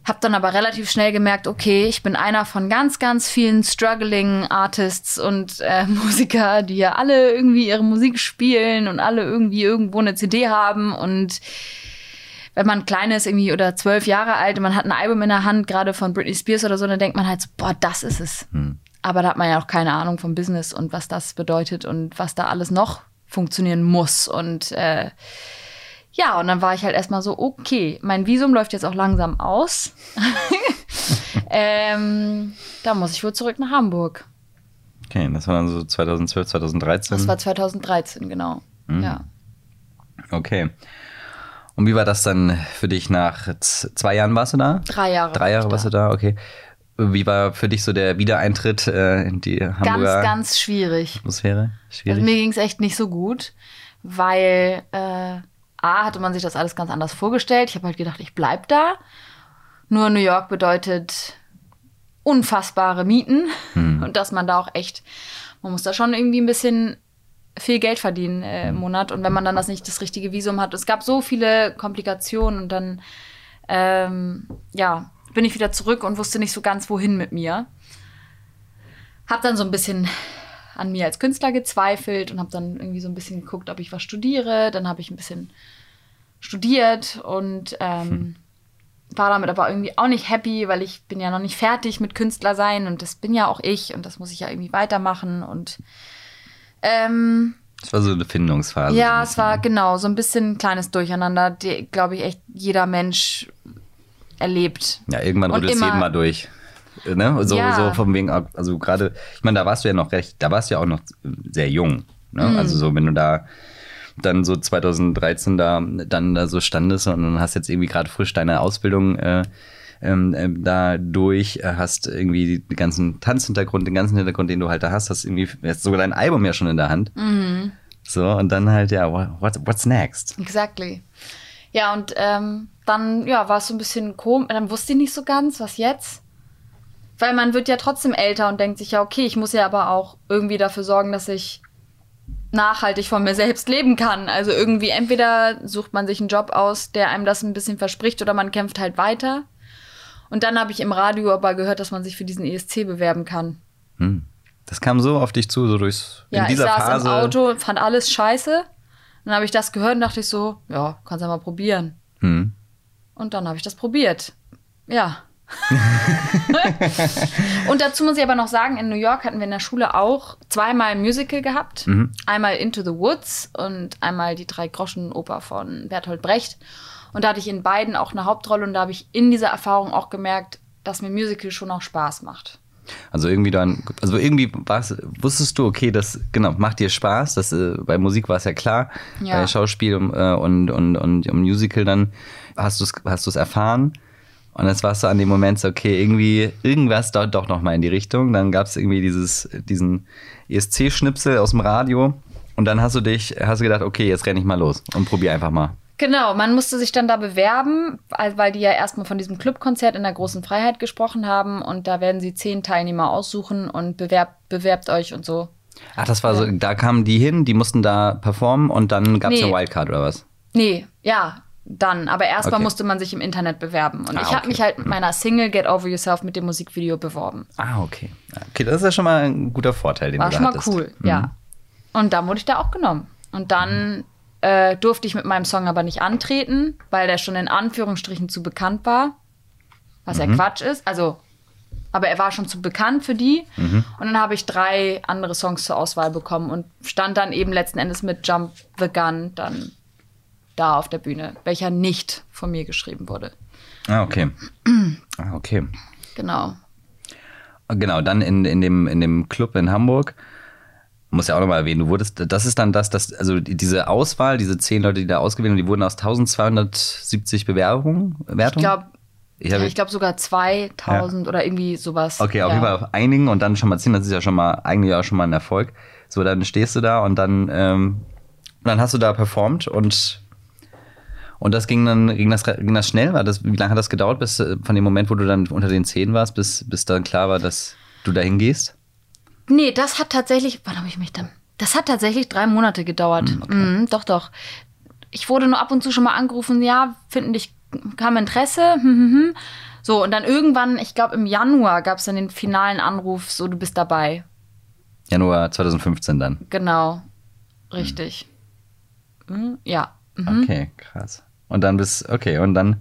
Hab dann aber relativ schnell gemerkt, okay, ich bin einer von ganz, ganz vielen struggling Artists und äh, Musiker, die ja alle irgendwie ihre Musik spielen und alle irgendwie irgendwo eine CD haben und wenn man klein ist, irgendwie oder zwölf Jahre alt und man hat ein Album in der Hand, gerade von Britney Spears oder so, dann denkt man halt so, boah, das ist es. Aber da hat man ja auch keine Ahnung vom Business und was das bedeutet und was da alles noch funktionieren muss. Und äh, ja, und dann war ich halt erstmal so, okay, mein Visum läuft jetzt auch langsam aus. ähm, da muss ich wohl zurück nach Hamburg. Okay, das war dann so 2012, 2013. Das war 2013, genau. Ja. okay. Und wie war das dann für dich nach zwei Jahren warst du da? Drei Jahre. Drei Jahre warst du da, okay. Wie war für dich so der Wiedereintritt äh, in die Ganz, Hamburger ganz schwierig. Atmosphäre? Also Schwierig. mir ging es echt nicht so gut, weil äh, A, hatte man sich das alles ganz anders vorgestellt. Ich habe halt gedacht, ich bleib da. Nur New York bedeutet unfassbare Mieten Hm. und dass man da auch echt, man muss da schon irgendwie ein bisschen viel Geld verdienen äh, im Monat und wenn man dann das nicht das richtige Visum hat. Es gab so viele Komplikationen und dann ähm, ja, bin ich wieder zurück und wusste nicht so ganz, wohin mit mir. Hab dann so ein bisschen an mir als Künstler gezweifelt und habe dann irgendwie so ein bisschen geguckt, ob ich was studiere. Dann habe ich ein bisschen studiert und ähm, war damit aber irgendwie auch nicht happy, weil ich bin ja noch nicht fertig mit Künstler sein und das bin ja auch ich und das muss ich ja irgendwie weitermachen und ähm, Das war so eine Findungsphase. so ja, ein es war genau so ein bisschen ein kleines Durcheinander, glaube ich, echt jeder Mensch erlebt. Ja, irgendwann du immer- jeden mal durch. Ne? So, Ja. so vom wegen, also gerade, ich meine, da warst du ja noch recht, da warst du ja auch noch sehr jung. Ne? Mhm. Also so, wenn du da dann so 2013 da dann da so standest und dann hast jetzt irgendwie gerade frisch deine Ausbildung äh, ähm, ähm, da durch, äh, hast irgendwie den ganzen Tanzhintergrund, den ganzen Hintergrund, den du halt da hast, hast irgendwie hast sogar dein Album ja schon in der Hand. Mhm. So, und dann halt, ja, what, what's next? Exactly. Ja, und ähm, dann ja, war es so ein bisschen komisch. Dann wusste ich nicht so ganz, was jetzt. Weil man wird ja trotzdem älter und denkt sich ja, okay, ich muss ja aber auch irgendwie dafür sorgen, dass ich nachhaltig von mir selbst leben kann. Also irgendwie entweder sucht man sich einen Job aus, der einem das ein bisschen verspricht, oder man kämpft halt weiter. Und dann habe ich im Radio aber gehört, dass man sich für diesen ESC bewerben kann. Hm. Das kam so auf dich zu, so durchs Ja, in dieser ich saß Phase. im Auto, fand alles scheiße. Dann habe ich das gehört und dachte ich so, ja, kannst ja mal probieren. Hm. Und dann habe ich das probiert. Ja. und dazu muss ich aber noch sagen, in New York hatten wir in der Schule auch zweimal ein Musical gehabt. Einmal Into the Woods und einmal die Drei-Groschen-Oper von Bertolt Brecht. Und da hatte ich in beiden auch eine Hauptrolle und da habe ich in dieser Erfahrung auch gemerkt, dass mir Musical schon auch Spaß macht. Also irgendwie dann, also irgendwie wusstest du, okay, das genau macht dir Spaß. Das äh, bei Musik war es ja klar, Ja. bei Schauspiel und, äh, und und und im Musical dann hast du es hast du es erfahren und jetzt warst du an dem Moment so, okay, irgendwie irgendwas dauert doch noch mal in die Richtung. Dann gab es irgendwie dieses diesen ESC-Schnipsel aus dem Radio und dann hast du dich hast du gedacht, okay, jetzt renne ich mal los und probier einfach mal. Genau, man musste sich dann da bewerben, weil die ja erstmal von diesem Clubkonzert in der großen Freiheit gesprochen haben und da werden sie zehn Teilnehmer aussuchen und bewerbt, bewerbt euch und so. Ach, das war so, da kamen die hin, die mussten da performen und dann gab es Nee. eine Wildcard oder was? Nee, ja, dann. Aber erstmal Okay. musste man sich im Internet bewerben. Und Ah, ich habe okay. mich halt mit meiner Single Get Over Yourself mit dem Musikvideo beworben. Ah, okay. Okay, das ist ja schon mal ein guter Vorteil, den War du schon da mal hattest. cool, Mhm. ja. Und dann wurde ich da auch genommen. Und dann äh, durfte ich mit meinem Song aber nicht antreten, weil der schon in Anführungsstrichen zu bekannt war. Was Mhm. ja Quatsch ist. Also, aber er war schon zu bekannt für die. Mhm. Und dann habe ich drei andere Songs zur Auswahl bekommen und stand dann eben letzten Endes mit Jump the Gun dann da auf der Bühne, welcher nicht von mir geschrieben wurde. Ah, okay. Ah, okay. Genau. Genau, dann in, in, dem, in dem Club in Hamburg, muss ja auch nochmal erwähnen, du wurdest, das ist dann das, das, also die- diese Auswahl, diese zehn Leute, die da ausgewählt wurden, die wurden aus 1270 Bewerbungen, Ich Wertungen? glaube, Ich ja, ich glaube sogar 2000 oder irgendwie sowas. Okay, auf ja. jeden Fall auf einigen und dann schon mal zehn, das ist ja schon mal, eigentlich auch schon mal ein Erfolg. So, dann stehst du da und dann, ähm, dann hast du da performt und, und das ging dann, ging das, ging das schnell? War das, wie lange hat das gedauert, bis äh, von dem Moment, wo du dann unter den zehn warst, bis, bis dann klar war, dass du da hingehst? Nee, das hat tatsächlich, wann habe ich mich dann? Das hat tatsächlich drei Monate gedauert. Mhm, doch, doch. Ich wurde nur ab und zu schon mal angerufen, ja, finden dich, kam Interesse. Hm, hm, hm. So, und dann irgendwann, ich glaube im Januar gab es dann den finalen Anruf, so, du bist dabei. Januar 2015 dann. Genau. Richtig. Mhm, ja. Mhm. Okay, krass. Und dann bis, okay, und dann,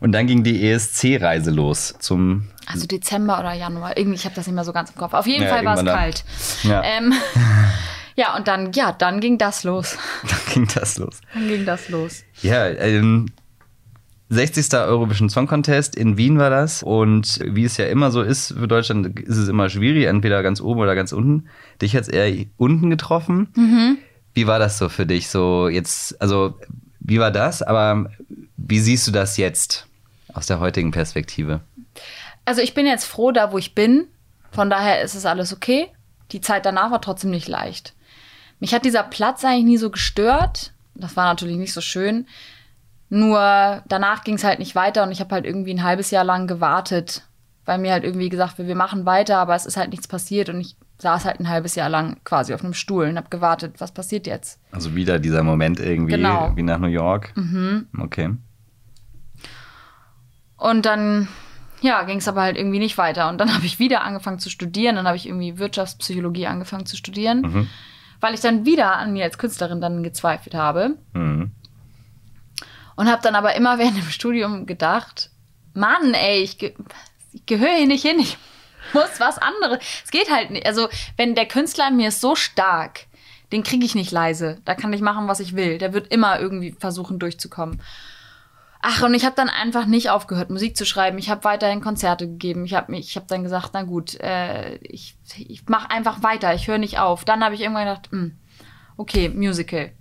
und dann ging die ESC-Reise los zum, Also Dezember oder Januar. Irgendwie, ich habe das nicht mehr so ganz im Kopf. Auf jeden Ja, Fall war es kalt. Ja. Ähm, ja, und dann, ja, dann ging das los. dann ging das los. Dann ging das los. Ja, ähm, 60. Eurovision Song Contest in Wien war das. Und wie es ja immer so ist für Deutschland, ist es immer schwierig, entweder ganz oben oder ganz unten. Dich hat eher unten getroffen. Wie war das so für dich? So jetzt, also wie war das? Aber wie siehst du das jetzt aus der heutigen Perspektive? Also ich bin jetzt froh, da wo ich bin. Von daher ist es alles okay. Die Zeit danach war trotzdem nicht leicht. Mich hat dieser Platz eigentlich nie so gestört, Das war natürlich nicht so schön. Nur danach ging es halt nicht weiter und ich habe halt irgendwie ein halbes Jahr lang gewartet, weil mir halt irgendwie gesagt wird, wir machen weiter, aber es ist halt nichts passiert und ich saß halt ein halbes Jahr lang quasi auf einem Stuhl und habe gewartet, was passiert jetzt. Also wieder dieser Moment irgendwie Genau. wie nach New York. Mhm. Okay. Und dann, ja, ging es aber halt irgendwie nicht weiter. Und dann habe ich wieder angefangen zu studieren. Dann habe ich irgendwie Wirtschaftspsychologie angefangen zu studieren, weil ich dann wieder an mir als Künstlerin dann gezweifelt habe. Mhm. Und habe dann aber immer während dem Studium gedacht, Mann, ey, ich, ge ich gehöre hier nicht hin. Ich muss was anderes. Es geht halt nicht. Also, wenn der Künstler in mir ist so stark, den kriege ich nicht leise. Da kann ich machen, was ich will. Der wird immer irgendwie versuchen, durchzukommen. Ach, und ich habe dann einfach nicht aufgehört, Musik zu schreiben. Ich habe weiterhin Konzerte gegeben. Ich habe habe dann gesagt, na gut, äh, ich, ich mache einfach weiter. Ich höre nicht auf. Dann habe ich irgendwann gedacht, hm, okay, Musical.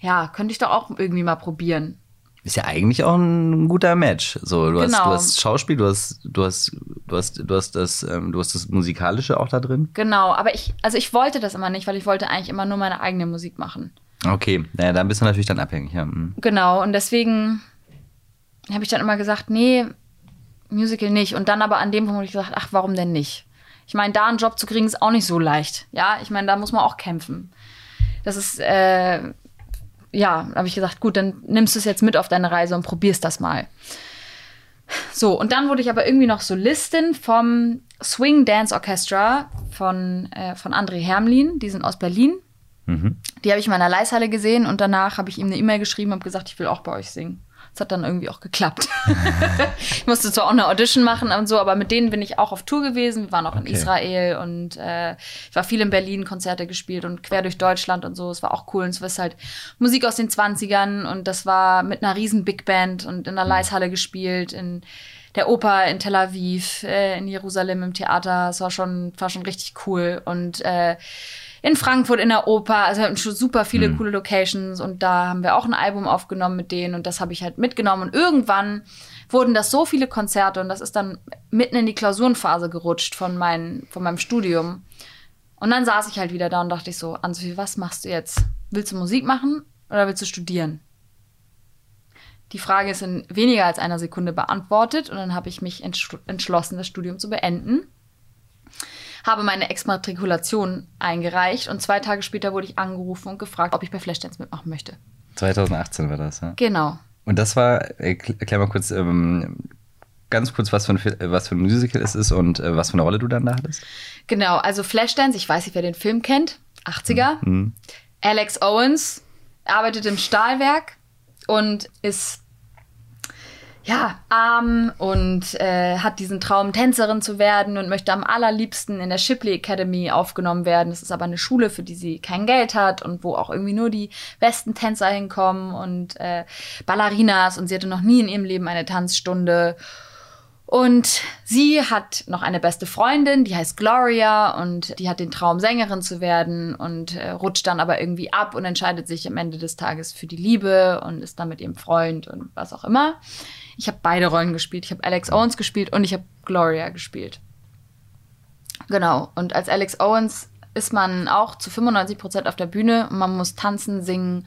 Ja, könnte ich doch auch irgendwie mal probieren. Ist ja eigentlich auch ein guter Match. So, du, hast, Genau. du hast Schauspiel, du hast, du hast, du hast, du hast das, ähm, du hast das Musikalische auch da drin. Genau, aber ich, also ich wollte das immer nicht, weil ich wollte eigentlich immer nur meine eigene Musik machen. Okay, naja, dann bist du natürlich dann abhängig. Ja. mhm. Genau, und deswegen habe ich dann immer gesagt, nee, Musical nicht. Und dann aber an dem Punkt habe ich gesagt, ach, warum denn nicht? Ich meine, da einen Job zu kriegen, ist auch nicht so leicht. Ja, ich meine, da muss man auch kämpfen. Das ist, äh, ja, habe ich gesagt, gut, dann nimmst du es jetzt mit auf deine Reise und probierst das mal. So, und dann wurde ich aber irgendwie noch Solistin vom Swing Dance Orchestra von, äh, von André Hermlin, die sind aus Berlin. Die habe ich in meiner Leishalle gesehen und danach habe ich ihm eine E-Mail geschrieben und gesagt, ich will auch bei euch singen. Das hat dann irgendwie auch geklappt. ich musste zwar auch eine Audition machen und so, aber mit denen bin ich auch auf Tour gewesen. Wir waren auch in Okay. Israel und äh, ich war viel in Berlin, Konzerte gespielt und quer durch Deutschland und so. Es war auch cool und es war halt Musik aus den 20ern und das war mit einer riesen Big Band und in der Leishalle gespielt, in der Oper in Tel Aviv, äh, in Jerusalem im Theater. Es war schon, war schon richtig cool und äh, in Frankfurt in der Oper. Also wir hatten schon super viele coole Locations und da haben wir auch ein Album aufgenommen mit denen und das habe ich halt mitgenommen. Und irgendwann wurden das so viele Konzerte und das ist dann mitten in die Klausurenphase gerutscht von, mein, von meinem Studium. Und dann saß ich halt wieder da und dachte ich so, Ansofie, was machst du jetzt? Willst du Musik machen oder willst du studieren? Die Frage ist in weniger als einer Sekunde beantwortet und dann habe ich mich entschl- entschlossen, das Studium zu beenden habe meine Exmatrikulation eingereicht und zwei Tage später wurde ich angerufen und gefragt, ob ich bei Flashdance mitmachen möchte. 2018 war das, ja. Genau. Und das war, erkl- erklär mal kurz, ähm, ganz kurz, was für, ein, äh, was für ein Musical es ist und äh, was für eine Rolle du dann da hattest. Genau, also Flashdance, ich weiß nicht, wer den Film kennt, 80er. Alex Owens arbeitet im Stahlwerk und ist ja arm und äh, hat diesen Traum, Tänzerin zu werden und möchte am allerliebsten in der Shipley Academy aufgenommen werden. Das ist aber eine Schule, für die sie kein Geld hat und wo auch irgendwie nur die besten Tänzer hinkommen und äh, Ballerinas und sie hatte noch nie in ihrem Leben eine Tanzstunde. Und sie hat noch eine beste Freundin, die heißt Gloria und die hat den Traum, Sängerin zu werden und äh, rutscht dann aber irgendwie ab und entscheidet sich am Ende des Tages für die Liebe und ist dann mit ihrem Freund und was auch immer. Ich habe beide Rollen gespielt. Ich habe Alex Owens gespielt und ich habe Gloria gespielt. Genau. Und als Alex Owens ist man auch zu 95 Prozent auf der Bühne man muss tanzen, singen,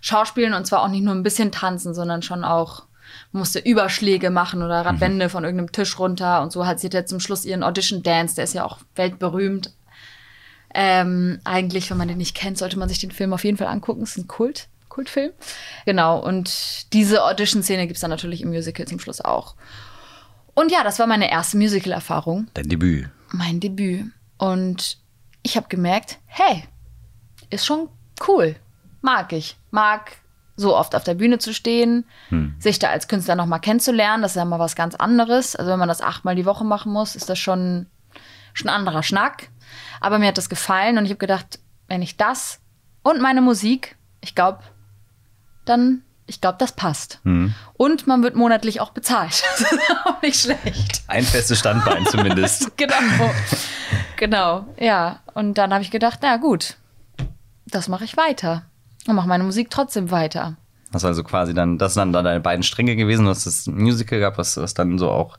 schauspielen und zwar auch nicht nur ein bisschen tanzen, sondern schon auch man musste Überschläge machen oder Radwände von irgendeinem Tisch runter und so hat sie jetzt zum Schluss ihren Audition Dance, der ist ja auch weltberühmt. Ähm, eigentlich, wenn man den nicht kennt, sollte man sich den Film auf jeden Fall angucken. Es ist ein Kult, Kultfilm. Genau, und diese Audition-Szene gibt es dann natürlich im Musical zum Schluss auch. Und ja, das war meine erste Musical-Erfahrung Dein Debüt. mein Debüt. Und ich habe gemerkt, hey, ist schon cool. Mag ich. Mag so oft auf der Bühne zu stehen, sich da als Künstler nochmal kennenzulernen. Das ist ja mal was ganz anderes. Also wenn man das achtmal die Woche machen muss, ist das schon, schon ein anderer Schnack. Aber mir hat das gefallen und ich habe gedacht, wenn ich das und meine Musik, ich glaube, dann, ich glaube, das passt. Und man wird monatlich auch bezahlt. Das ist auch nicht schlecht. Ein festes Standbein zumindest. Genau. genau, ja. Und dann habe ich gedacht, na gut, das mache ich weiter. Und mache meine Musik trotzdem weiter. Das also quasi dann, das sind dann deine beiden Stränge gewesen. Hast das Musical gehabt, was, was dann so auch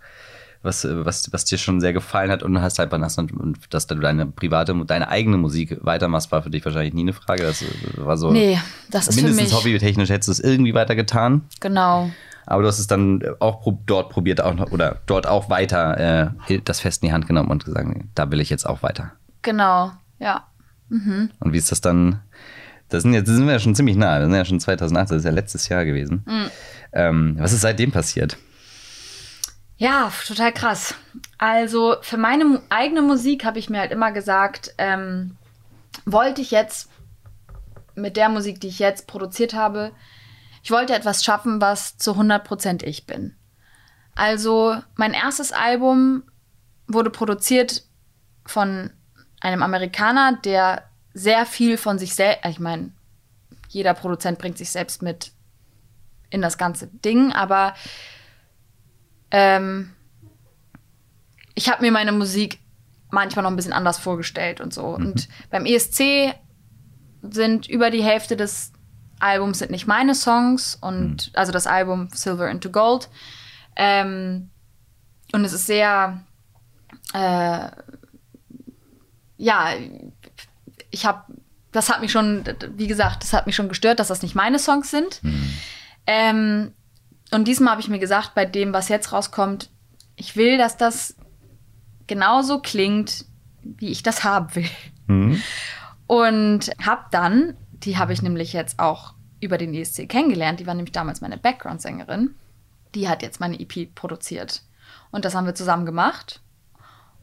was, was, was dir schon sehr gefallen hat und hast halt hast und dass du deine private, deine eigene Musik weitermachst, war für dich wahrscheinlich nie eine Frage. Das war so. Nee, das ist mindestens für mich. hobbytechnisch hättest du es irgendwie weitergetan. Genau. Aber du hast es dann auch dort probiert auch noch, oder dort auch weiter äh, das Fest in die Hand genommen und gesagt, da will ich jetzt auch weiter. Genau, ja. Mhm. Und wie ist das dann? Das sind, jetzt, das sind wir ja schon ziemlich nah. Das sind ja schon 2008, das ist ja letztes Jahr gewesen. Mhm. Ähm, was ist seitdem passiert? Ja, total krass. Also für meine eigene Musik habe ich mir halt immer gesagt, ähm, wollte ich jetzt mit der Musik, die ich jetzt produziert habe, ich wollte etwas schaffen, was zu 100% ich bin. Also mein erstes Album wurde produziert von einem Amerikaner, der sehr viel von sich selbst, ich meine, jeder Produzent bringt sich selbst mit in das ganze Ding, aber ähm, ich habe mir meine Musik manchmal noch ein bisschen anders vorgestellt und so. Mhm. Und beim ESC sind über die Hälfte des Albums sind nicht meine Songs und mhm. also das Album Silver into Gold. Ähm, und es ist sehr, äh, ja, ich habe, das hat mich schon, wie gesagt, das hat mich schon gestört, dass das nicht meine Songs sind. Mhm. Ähm, und diesmal habe ich mir gesagt, bei dem, was jetzt rauskommt, ich will, dass das genauso klingt, wie ich das haben will. Mhm. Und habe dann, die habe ich nämlich jetzt auch über den ESC kennengelernt, die war nämlich damals meine Background-Sängerin, die hat jetzt meine EP produziert. Und das haben wir zusammen gemacht.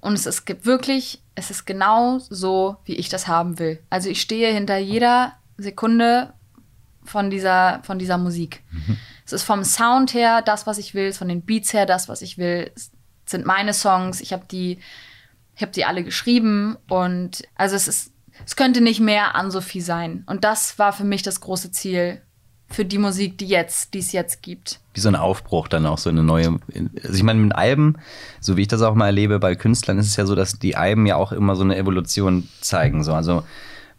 Und es ist wirklich, es ist genau so, wie ich das haben will. Also ich stehe hinter jeder Sekunde von dieser, von dieser Musik. Mhm. Es ist vom Sound her das, was ich will, von den Beats her das, was ich will. Es sind meine Songs. Ich habe die, ich die alle geschrieben und also es ist, es könnte nicht mehr an Sophie sein. Und das war für mich das große Ziel für die Musik, die jetzt, die es jetzt gibt. Wie so ein Aufbruch dann auch so eine neue. Also ich meine mit Alben, so wie ich das auch mal erlebe bei Künstlern, ist es ja so, dass die Alben ja auch immer so eine Evolution zeigen. So also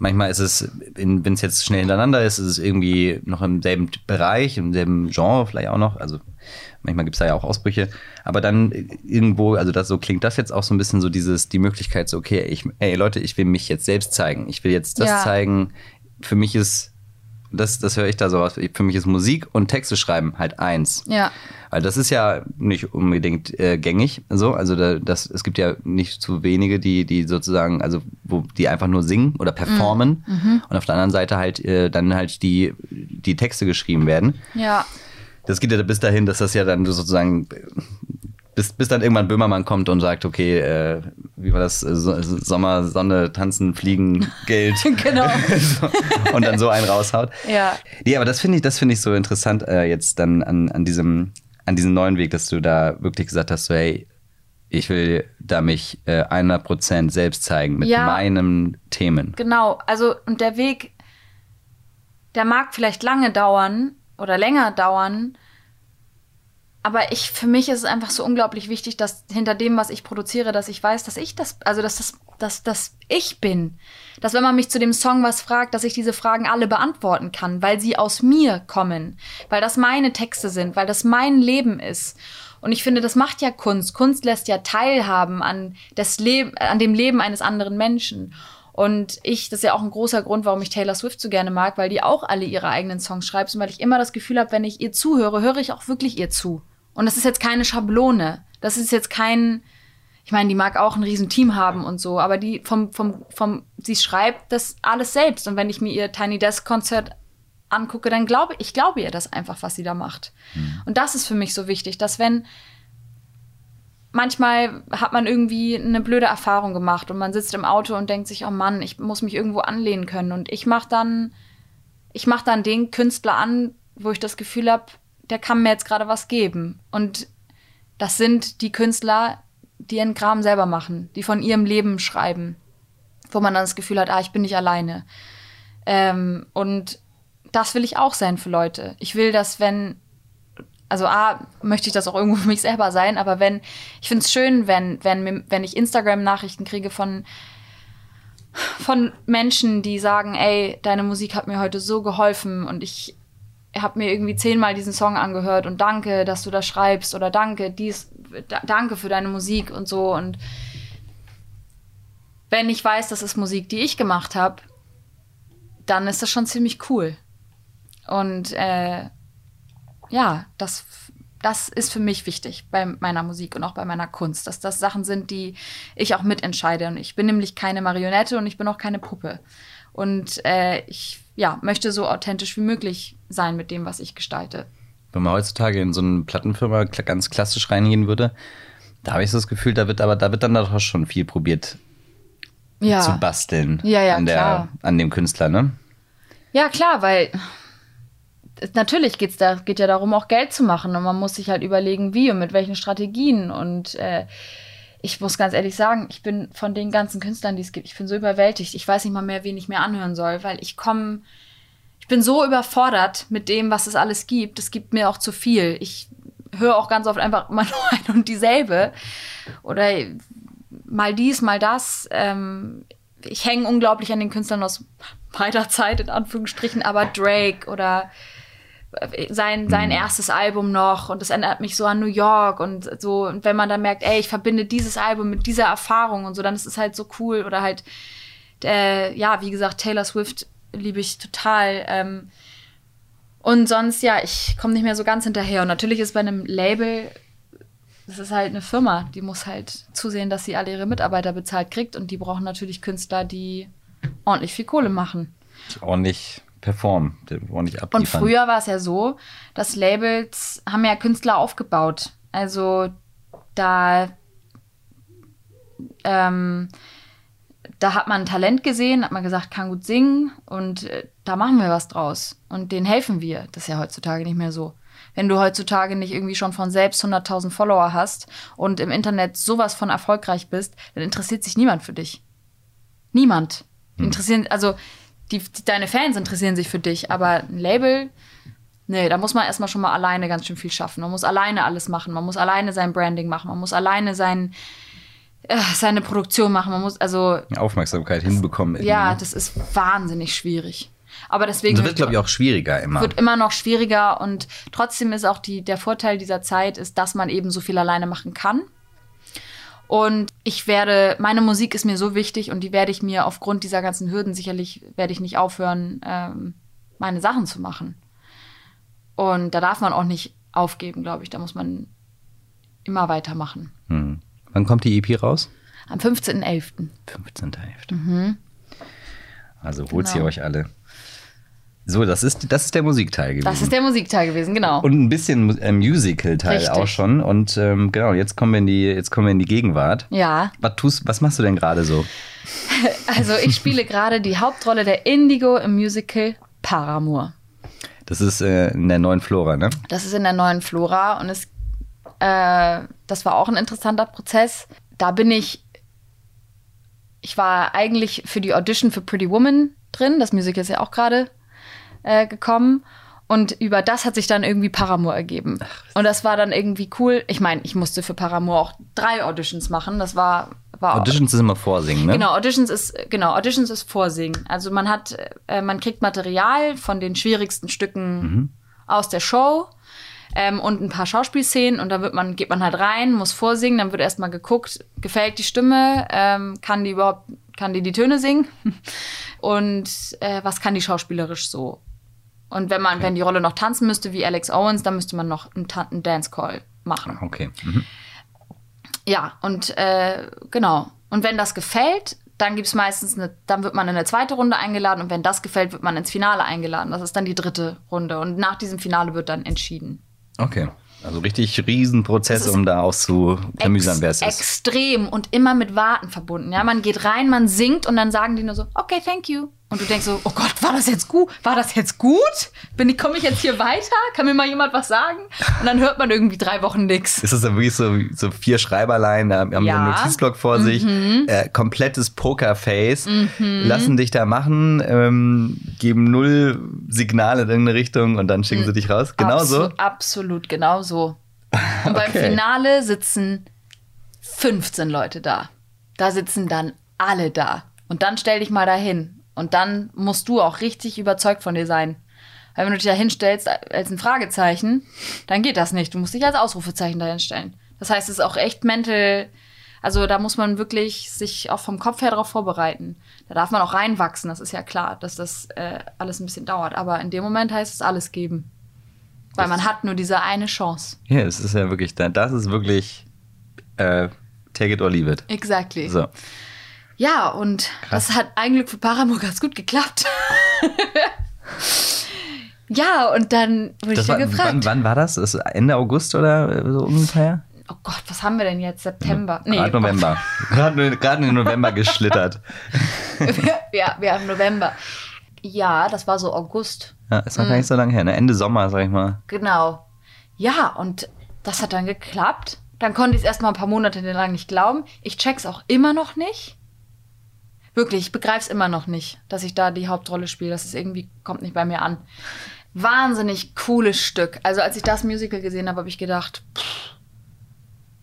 Manchmal ist es, wenn es jetzt schnell hintereinander ist, ist es irgendwie noch im selben Bereich, im selben Genre vielleicht auch noch. Also manchmal gibt es da ja auch Ausbrüche. Aber dann irgendwo, also das so klingt das jetzt auch so ein bisschen so dieses, die Möglichkeit, so, okay, ich, ey Leute, ich will mich jetzt selbst zeigen. Ich will jetzt das ja. zeigen. Für mich ist das, das höre ich da so aus. Für mich ist Musik und Texte schreiben halt eins. Ja. Weil das ist ja nicht unbedingt äh, gängig so. Also da, das, es gibt ja nicht zu wenige, die, die sozusagen, also wo die einfach nur singen oder performen mm, mhm. und auf der anderen Seite halt äh, dann halt die, die Texte geschrieben werden. Ja. Das geht ja bis dahin, dass das ja dann sozusagen bis, bis dann irgendwann Böhmermann kommt und sagt, okay, äh, wie war das? So, Sommer, Sonne, Tanzen, Fliegen, Geld. genau. und dann so einen raushaut. Ja. Nee, aber das finde ich, das finde ich so interessant äh, jetzt dann an, an diesem, an diesem neuen Weg, dass du da wirklich gesagt hast, so, hey, ich will da mich äh, 100% selbst zeigen mit ja, meinen Themen. Genau, also und der Weg, der mag vielleicht lange dauern oder länger dauern, aber ich, für mich ist es einfach so unglaublich wichtig, dass hinter dem, was ich produziere, dass ich weiß, dass ich das, also dass das, dass, dass ich bin. Dass wenn man mich zu dem Song was fragt, dass ich diese Fragen alle beantworten kann, weil sie aus mir kommen, weil das meine Texte sind, weil das mein Leben ist. Und ich finde, das macht ja Kunst. Kunst lässt ja teilhaben an, das Leben, an dem Leben eines anderen Menschen. Und ich, das ist ja auch ein großer Grund, warum ich Taylor Swift so gerne mag, weil die auch alle ihre eigenen Songs schreibt und weil ich immer das Gefühl habe, wenn ich ihr zuhöre, höre ich auch wirklich ihr zu. Und das ist jetzt keine Schablone. Das ist jetzt kein, ich meine, die mag auch ein Riesenteam haben und so, aber die vom, vom, vom, sie schreibt das alles selbst. Und wenn ich mir ihr Tiny Desk Konzert angucke, dann glaube ich, glaube ihr das einfach, was sie da macht. Mhm. Und das ist für mich so wichtig, dass wenn manchmal hat man irgendwie eine blöde Erfahrung gemacht und man sitzt im Auto und denkt sich, oh Mann, ich muss mich irgendwo anlehnen können. Und ich mache dann, ich mache dann den Künstler an, wo ich das Gefühl habe, der kann mir jetzt gerade was geben. Und das sind die Künstler, die ihren Kram selber machen, die von ihrem Leben schreiben, wo man dann das Gefühl hat, ah, ich bin nicht alleine. Ähm, und das will ich auch sein für Leute. Ich will, dass wenn, also A, möchte ich das auch irgendwo für mich selber sein, aber wenn, ich finde es schön, wenn, wenn, wenn ich Instagram-Nachrichten kriege von, von Menschen, die sagen, ey, deine Musik hat mir heute so geholfen und ich habe mir irgendwie zehnmal diesen Song angehört und danke, dass du das schreibst oder danke, dies, da, danke für deine Musik und so. Und wenn ich weiß, das ist Musik, die ich gemacht habe, dann ist das schon ziemlich cool. Und äh, ja, das, das ist für mich wichtig bei meiner Musik und auch bei meiner Kunst, dass das Sachen sind, die ich auch mitentscheide. Und ich bin nämlich keine Marionette und ich bin auch keine Puppe. Und äh, ich ja, möchte so authentisch wie möglich sein mit dem, was ich gestalte. Wenn man heutzutage in so eine Plattenfirma ganz klassisch reingehen würde, da habe ich so das Gefühl, da wird aber da wird dann doch schon viel probiert ja. zu basteln ja, ja, an, der, klar. an dem Künstler, ne? Ja, klar, weil natürlich geht's da, geht ja darum, auch Geld zu machen. Und man muss sich halt überlegen, wie und mit welchen Strategien. Und äh, ich muss ganz ehrlich sagen, ich bin von den ganzen Künstlern, die es gibt, ich bin so überwältigt. Ich weiß nicht mal mehr, wen ich mir anhören soll, weil ich komme, ich bin so überfordert mit dem, was es alles gibt. Es gibt mir auch zu viel. Ich höre auch ganz oft einfach immer nur ein und dieselbe. Oder mal dies, mal das. Ähm, ich hänge unglaublich an den Künstlern aus meiner Zeit, in Anführungsstrichen, aber Drake oder sein, sein erstes Album noch und das erinnert mich so an New York und so. Und wenn man dann merkt, ey, ich verbinde dieses Album mit dieser Erfahrung und so, dann ist es halt so cool. Oder halt, äh, ja, wie gesagt, Taylor Swift liebe ich total. Ähm, und sonst, ja, ich komme nicht mehr so ganz hinterher. Und natürlich ist bei einem Label, das ist halt eine Firma, die muss halt zusehen, dass sie alle ihre Mitarbeiter bezahlt kriegt. Und die brauchen natürlich Künstler, die ordentlich viel Kohle machen. Ordentlich performen, ordentlich Und abliefern. früher war es ja so, dass Labels haben ja Künstler aufgebaut. Also da, ähm, da hat man Talent gesehen, hat man gesagt, kann gut singen und äh, da machen wir was draus. Und denen helfen wir. Das ist ja heutzutage nicht mehr so. Wenn du heutzutage nicht irgendwie schon von selbst 100.000 Follower hast und im Internet sowas von erfolgreich bist, dann interessiert sich niemand für dich. Niemand. Die Interessieren, also die, die, deine Fans interessieren sich für dich, aber ein Label, nee, da muss man erstmal schon mal alleine ganz schön viel schaffen. Man muss alleine alles machen, man muss alleine sein Branding machen, man muss alleine sein, äh, seine Produktion machen, man muss, also, Aufmerksamkeit hinbekommen. ja, ne? das ist wahnsinnig schwierig. Aber deswegen das wird, glaube ich, auch schwieriger immer. wird immer noch schwieriger und trotzdem ist auch die, der Vorteil dieser Zeit ist, dass man eben so viel alleine machen kann. Und ich werde, meine Musik ist mir so wichtig und die werde ich mir aufgrund dieser ganzen Hürden sicherlich, werde ich nicht aufhören, ähm, meine Sachen zu machen. Und da darf man auch nicht aufgeben, glaube ich. Da muss man immer weitermachen. Hm. Wann kommt die EP raus? Am 15.11. 15.11. Also holt sie Genau. euch alle. So, das ist, das ist der Musikteil gewesen. Das ist der Musikteil gewesen, genau. und ein bisschen äh, Musical-Teil auch schon. Und ähm, genau, jetzt kommen wir in die, jetzt kommen wir in die Gegenwart. ja, Was, tust, was machst du denn gerade so? also ich spiele gerade die Hauptrolle der Indigo im Musical Paramour. Das ist äh, in der neuen Flora, ne? Das ist in der neuen Flora und es, äh, das war auch ein interessanter Prozess. Da bin ich, ich war eigentlich für die Audition für Pretty Woman drin. Das Musical ist ja auch gerade äh, gekommen. Und über das hat sich dann irgendwie Paramour ergeben. Und das war dann irgendwie cool. Ich meine, ich musste für Paramour auch drei Auditions machen. Das war, war Auditions ist immer vorsingen, ne? Genau, Auditions ist genau, Auditions ist Vorsingen. Also man hat, äh, man kriegt Material von den schwierigsten Stücken aus der Show ähm, und ein paar Schauspielszenen und da wird man, geht man halt rein, muss vorsingen, dann wird erstmal geguckt, gefällt die Stimme, ähm, kann die überhaupt, kann die die Töne singen und äh, was kann die schauspielerisch so. Und wenn man, wenn die Rolle noch tanzen müsste wie Alex Owens, dann müsste man noch einen, Tan- einen Dance Call machen. Okay. Mhm. Ja, und äh, genau. Und wenn das gefällt, dann gibt's meistens eine, dann wird man in eine zweite Runde eingeladen und wenn das gefällt, wird man ins Finale eingeladen. Das ist dann die dritte Runde. Und nach diesem Finale wird dann entschieden. Okay. Also richtig Riesenprozess, um da auszuklamüsern, wer es ist. extrem und immer mit Warten verbunden. Ja, man geht rein, man singt und dann sagen die nur so, okay, thank you. Und du denkst so, oh Gott, war das jetzt gut? War das jetzt gut? Bin ich, komme ich jetzt hier weiter? Kann mir mal jemand was sagen? Und dann hört man irgendwie drei Wochen nix. Ist das dann wirklich so, so vier Schreiberlein, da haben Ja. Mhm. so einen Notizblock vor sich, äh, komplettes Pokerface, lassen dich da machen, ähm, geben null Signale in irgendeine Richtung und dann schicken sie dich raus. Genau so. Absolut, absolut, genau so. Und beim Okay. Finale sitzen 15 Leute da. Da sitzen dann alle da. Und dann stell dich mal dahin. Und dann musst du auch richtig überzeugt von dir sein. Weil wenn du dich da hinstellst als ein Fragezeichen, dann geht das nicht. Du musst dich als Ausrufezeichen dahin stellen. Das heißt, es ist auch echt mental. Also da muss man wirklich sich auch vom Kopf her darauf vorbereiten. Da darf man auch reinwachsen, das ist ja klar, dass das äh, alles ein bisschen dauert. Aber in dem Moment heißt es alles geben. Weil man hat nur diese eine Chance. Ja, es ist ja wirklich, das ist wirklich äh, take it or leave it. Exactly. So. Ja, und Krass. das hat eigentlich für Paramore ganz gut geklappt. ja, und dann wurde ich Das ja war, gefragt. wann, wann war das? Ist Ende August oder so ungefähr? Oh Gott, was haben wir denn jetzt? September? Gerade November. Gerade gerade in den November geschlittert. ja, wir haben November. Ja, das war so August. Ja, ist noch gar nicht so lange her, ne? Ende Sommer, sag ich mal. Genau. Ja, und das hat dann geklappt. Dann konnte ich es erstmal ein paar Monate lang nicht glauben. Ich check's auch immer noch nicht. Wirklich, ich begreife es immer noch nicht, dass ich da die Hauptrolle spiele. Das ist irgendwie, kommt nicht bei mir an. Wahnsinnig cooles Stück. Also als ich das Musical gesehen habe, habe ich gedacht, pff,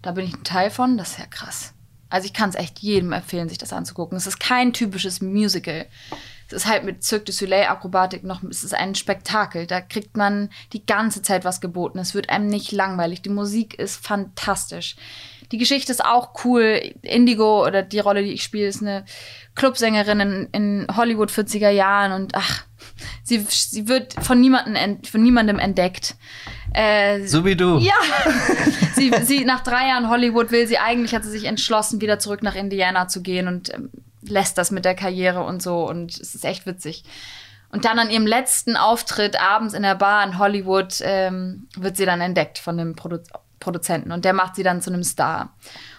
da bin ich ein Teil von, das ist ja krass. Also ich kann es echt jedem empfehlen, sich das anzugucken. Es ist kein typisches Musical. Es ist halt mit Cirque du Soleil Akrobatik noch, es ist ein Spektakel. Da kriegt man die ganze Zeit was geboten. Es wird einem nicht langweilig. Die Musik ist fantastisch. Die Geschichte ist auch cool. Indigo oder die Rolle, die ich spiele, ist eine Clubsängerin in, in Hollywood 40er Jahren und ach, sie, sie wird von, niemandem ent, von niemandem entdeckt. Äh, So wie du. ja. sie, sie, nach drei Jahren Hollywood will sie eigentlich, hat sie sich entschlossen, wieder zurück nach Indiana zu gehen und ähm, lässt das mit der Karriere und so. Und es ist echt witzig. Und dann an ihrem letzten Auftritt abends in der Bar in Hollywood ähm, wird sie dann entdeckt von dem Produ Produzenten. Und der macht sie dann zu einem Star.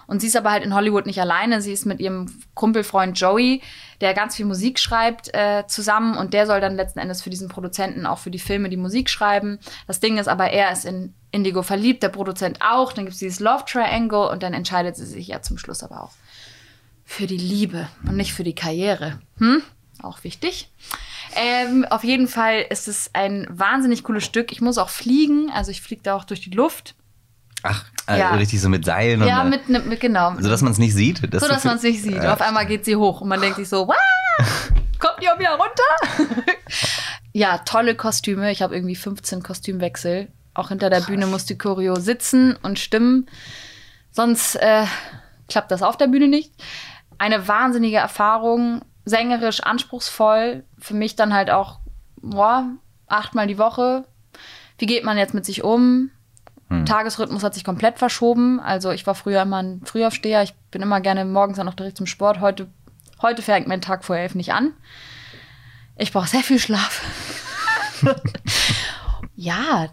Und sie ist aber halt in Hollywood nicht alleine. Sie ist mit ihrem Kumpelfreund Joey, der ganz viel Musik schreibt, äh, zusammen. Und der soll dann letzten Endes für diesen Produzenten auch für die Filme die Musik schreiben. Das Ding ist aber, er ist in Indigo verliebt, der Produzent auch. Dann gibt es dieses Love Triangle und dann entscheidet sie sich ja zum Schluss aber auch für die Liebe und nicht für die Karriere. Hm? Auch wichtig. Ähm, auf jeden Fall ist es ein wahnsinnig cooles Stück. Ich muss auch fliegen, also ich fliege da auch durch die Luft. Ach, also Ja. richtig so mit Seilen Ja, und mit, ne- mit genau. so dass man es nicht sieht. so, dass man es nicht sieht. Ja. Auf einmal geht sie hoch und man denkt sich so, Wah! kommt die auch wieder runter? ja, tolle Kostüme. Ich habe irgendwie 15 Kostümwechsel. Auch hinter der Bühne muss die Choreo sitzen und stimmen. Sonst äh, klappt das auf der Bühne nicht. Eine wahnsinnige Erfahrung, sängerisch anspruchsvoll. Für mich dann halt auch, boah, achtmal die Woche. Wie geht man jetzt mit sich um? Tagesrhythmus hat sich komplett verschoben. Also ich war früher immer ein Frühaufsteher. Ich bin immer gerne morgens dann noch direkt zum Sport. Heute, heute fängt mein Tag vor elf nicht an. Ich brauche sehr viel Schlaf. ja,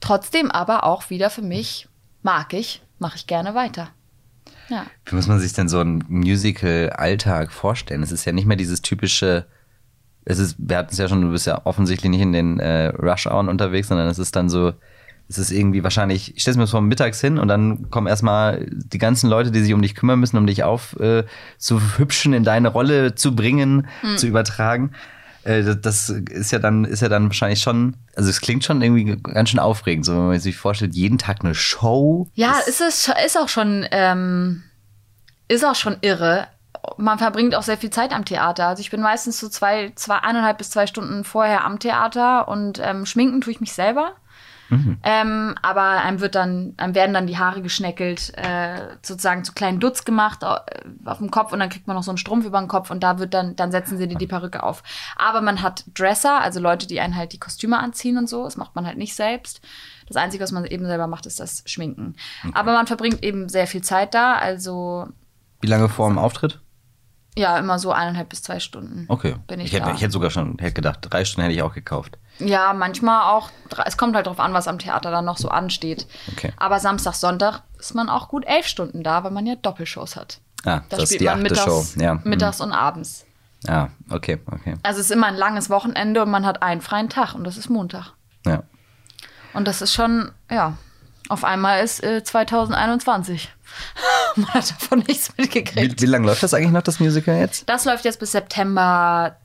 trotzdem aber auch wieder für mich mag ich, mache ich gerne weiter. Ja. Wie muss man sich denn so einen Musical-Alltag vorstellen? Es ist ja nicht mehr dieses typische, es ist, wir hatten es ja schon, du bist ja offensichtlich nicht in den äh, Rush-Hours unterwegs, sondern es ist dann so, es ist irgendwie wahrscheinlich, ich stelle mir das vor mittags hin und dann kommen erstmal die ganzen Leute, die sich um dich kümmern müssen, um dich auf äh, zu hübschen, in deine Rolle zu bringen, Hm. zu übertragen. Äh, das- ist ja dann, ist ja dann wahrscheinlich schon, also es klingt schon irgendwie ganz schön aufregend, so wenn man sich vorstellt, jeden Tag eine Show. Ja, ist es ist auch schon ähm, ist auch schon irre. Man verbringt auch sehr viel Zeit am Theater. Also ich bin meistens so zwei, zwei eineinhalb bis zwei Stunden vorher am Theater und ähm, schminken tue ich mich selber. Ähm, aber einem wird dann, einem werden dann die Haare geschneckelt, äh, sozusagen zu kleinen Dutz gemacht äh, auf dem Kopf und dann kriegt man noch so einen Strumpf über den Kopf und da wird dann, dann setzen sie dir die Perücke auf. Aber man hat Dresser, also Leute, die einen halt die Kostüme anziehen und so. Das macht man halt nicht selbst. Das Einzige, was man eben selber macht, ist das Schminken. Aber man verbringt eben sehr viel Zeit da, also Wie lange vor dem Auftritt? ja, immer so eineinhalb bis zwei Stunden. Okay. Bin ich ich, hätte, da. ich hätte sogar schon hätte gedacht, drei Stunden hätte ich auch gekauft. Ja, manchmal auch. Es kommt halt drauf an, was am Theater dann noch so ansteht. Okay. Aber Samstag, Sonntag ist man auch gut elf Stunden da, weil man ja Doppelshows hat. Ah, Da das ist spielt die man achte mittags, Show. Ja. mittags und abends. Mhm. Ah, okay, okay. Also es ist immer ein langes Wochenende und man hat einen freien Tag und das ist Montag. Ja. Und das ist schon, ja, auf einmal ist äh, 2021. man hat davon nichts Wie, mitgekriegt. wie lange läuft das eigentlich noch, das Musical jetzt? Das läuft jetzt bis September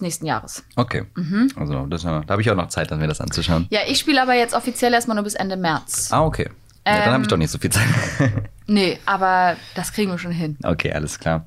nächsten Jahres. Okay. Mhm. Also, das, da habe ich auch noch Zeit, dann mir das anzuschauen. Ja, ich spiele aber jetzt offiziell erstmal nur bis Ende März. Ah, okay. Ja, dann habe Ähm. ich doch nicht so viel Zeit. Nee, aber das kriegen wir schon hin. okay, alles klar.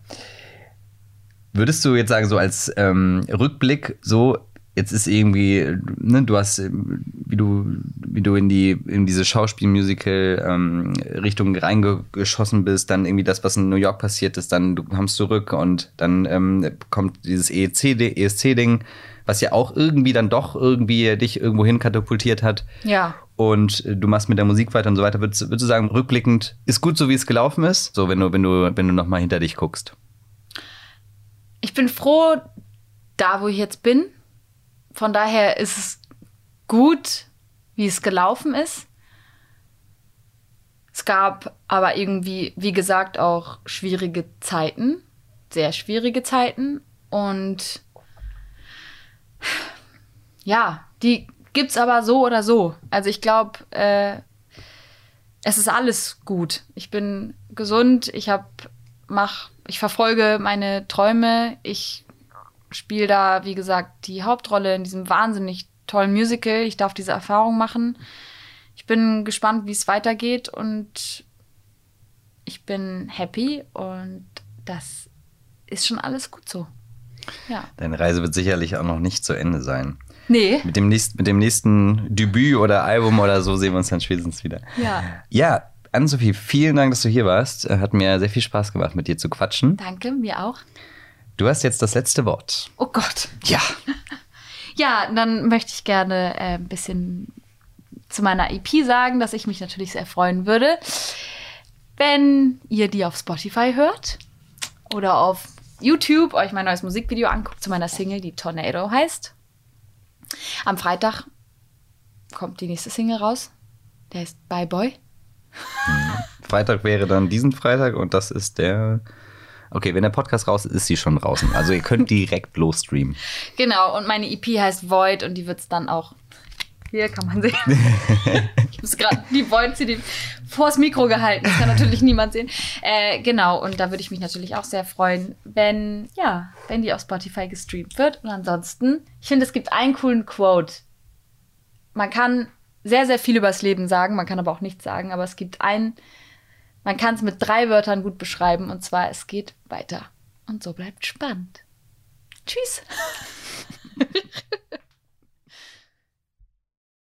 Würdest du jetzt sagen, so als ähm, Rückblick, so jetzt ist irgendwie, ne, du hast, wie du, wie du in die, in diese Schauspielmusical-Richtung ähm, reingeschossen bist, dann irgendwie das, was in New York passiert ist, dann du kommst zurück und dann ähm, kommt dieses ESC-Ding, ESC was ja auch irgendwie dann doch irgendwie dich irgendwo hin katapultiert hat. Ja. Und du machst mit der Musik weiter und so weiter. Würdest, würdest du sagen, rückblickend ist gut so, wie es gelaufen ist? So, wenn du, wenn du, wenn du nochmal hinter dich guckst. Ich bin froh, da wo ich jetzt bin von daher ist es gut, wie es gelaufen ist. Es gab aber irgendwie, wie gesagt, auch schwierige Zeiten, sehr schwierige Zeiten. Und ja, die gibt es aber so oder so. Also ich glaube, äh, es ist alles gut. Ich bin gesund, ich habe, mach, ich verfolge meine Träume, ich spiele da, wie gesagt, die Hauptrolle in diesem wahnsinnig tollen Musical. Ich darf diese Erfahrung machen. Ich bin gespannt, wie es weitergeht und ich bin happy und das ist schon alles gut so. Ja. Deine Reise wird sicherlich auch noch nicht zu Ende sein. Nee. Mit dem, nächsten, mit dem nächsten Debüt oder Album oder so sehen wir uns dann spätestens wieder. Ja. Ja, Ann-Sophie, vielen Dank, dass du hier warst. Hat mir sehr viel Spaß gemacht, mit dir zu quatschen. Danke, mir auch. Du hast jetzt das letzte Wort. Oh Gott. Ja. ja, dann möchte ich gerne äh, ein bisschen zu meiner EP sagen, dass ich mich natürlich sehr freuen würde, wenn ihr die auf Spotify hört oder auf YouTube euch mein neues Musikvideo anguckt zu meiner Single, die Tornado heißt. Am Freitag kommt die nächste Single raus. Der heißt Bye Boy. Freitag wäre dann diesen Freitag und das ist der Okay, wenn der Podcast raus ist, ist sie schon draußen. Also ihr könnt direkt los streamen. Genau, und meine EP heißt Void und die wird es dann auch. Hier kann man sehen. ich habe gerade die Void CD vors Mikro gehalten. Das kann natürlich niemand sehen. Äh, genau, und da würde ich mich natürlich auch sehr freuen, wenn, ja, wenn die auf Spotify gestreamt wird. Und ansonsten, ich finde, es gibt einen coolen Quote. Man kann sehr, sehr viel über das Leben sagen, man kann aber auch nichts sagen, aber es gibt einen man kann es mit drei Wörtern gut beschreiben und zwar es geht weiter. Und so bleibt spannend. Tschüss.